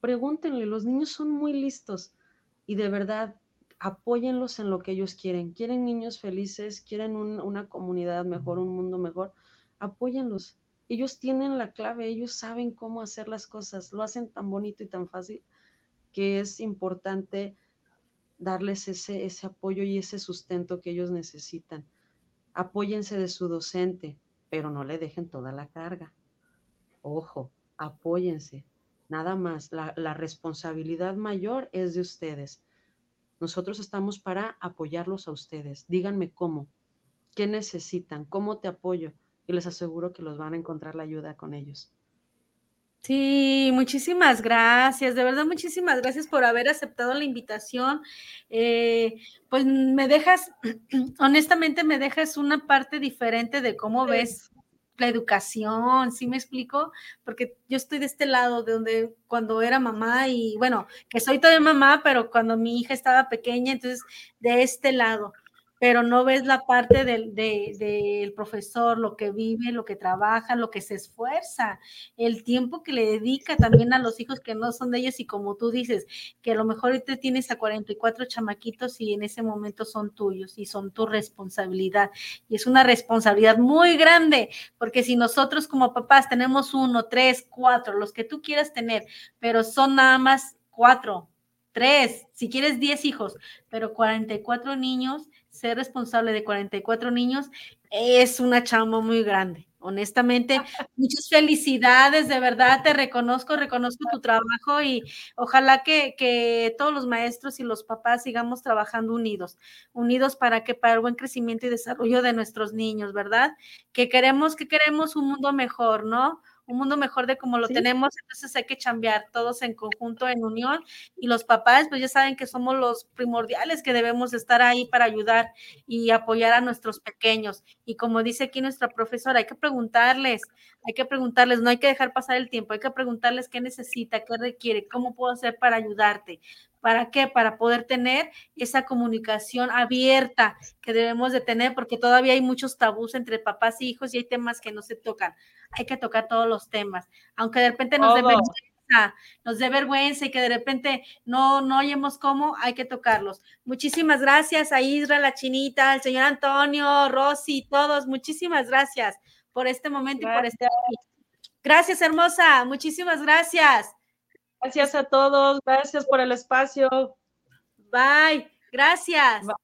Pregúntenle, los niños son muy listos y de verdad apóyenlos en lo que ellos quieren. Quieren niños felices, quieren una comunidad mejor, un mundo mejor. Apóyenlos, ellos tienen la clave, ellos saben cómo hacer las cosas, lo hacen tan bonito y tan fácil que es importante darles ese, ese apoyo y ese sustento que ellos necesitan. Apóyense de su docente, pero no le dejen toda la carga. Ojo, apóyense. Nada más, la, la responsabilidad mayor es de ustedes. Nosotros estamos para apoyarlos a ustedes. Díganme cómo, qué necesitan, cómo te apoyo y les aseguro que los van a encontrar la ayuda con ellos. Sí, muchísimas gracias, de verdad muchísimas gracias por haber aceptado la invitación. Eh, pues me dejas, honestamente me dejas una parte diferente de cómo ves la educación, ¿sí me explico? Porque yo estoy de este lado, de donde cuando era mamá y bueno, que soy todavía mamá, pero cuando mi hija estaba pequeña, entonces de este lado pero no ves la parte del, profesor, lo que vive, lo que trabaja, lo que se esfuerza, el tiempo que le dedica también a los hijos que no son de ellos y como tú dices, que a lo mejor te tienes a 44 chamaquitos y en ese momento son tuyos y son tu responsabilidad. Y es una responsabilidad muy grande, porque si nosotros como papás tenemos uno, tres, cuatro, los que tú quieras tener, pero son nada más cuatro, tres, si quieres diez hijos, pero 44 niños, ser responsable de 44 niños es una chamba muy grande. Honestamente, muchas felicidades, de verdad te reconozco, reconozco tu trabajo y ojalá que, que, todos los maestros y los papás sigamos trabajando unidos, unidos para que para el buen crecimiento y desarrollo de nuestros niños, ¿verdad? Que queremos, que queremos un mundo mejor, ¿no? Un mundo mejor de como lo tenemos, entonces hay que chambear todos en conjunto, en unión, y los papás, pues ya saben que somos los primordiales que debemos estar ahí para ayudar y apoyar a nuestros pequeños. Y como dice aquí nuestra profesora, hay que preguntarles, hay que preguntarles, no hay que dejar pasar el tiempo, hay que preguntarles qué necesita, qué requiere, cómo puedo hacer para ayudarte. ¿Para qué? Para poder tener esa comunicación abierta que debemos de tener, porque todavía hay muchos tabús entre papás y hijos y hay temas que no se tocan. Hay que tocar todos los temas, aunque de repente nos dé vergüenza, nos dé vergüenza y que de repente no, no oyemos cómo, hay que tocarlos. Muchísimas gracias a Isra, la chinita, al señor Antonio, Rosy, todos, muchísimas gracias por este momento y por este. Gracias, hermosa, muchísimas gracias. Gracias a todos, gracias por el espacio. Bye, gracias. Bye.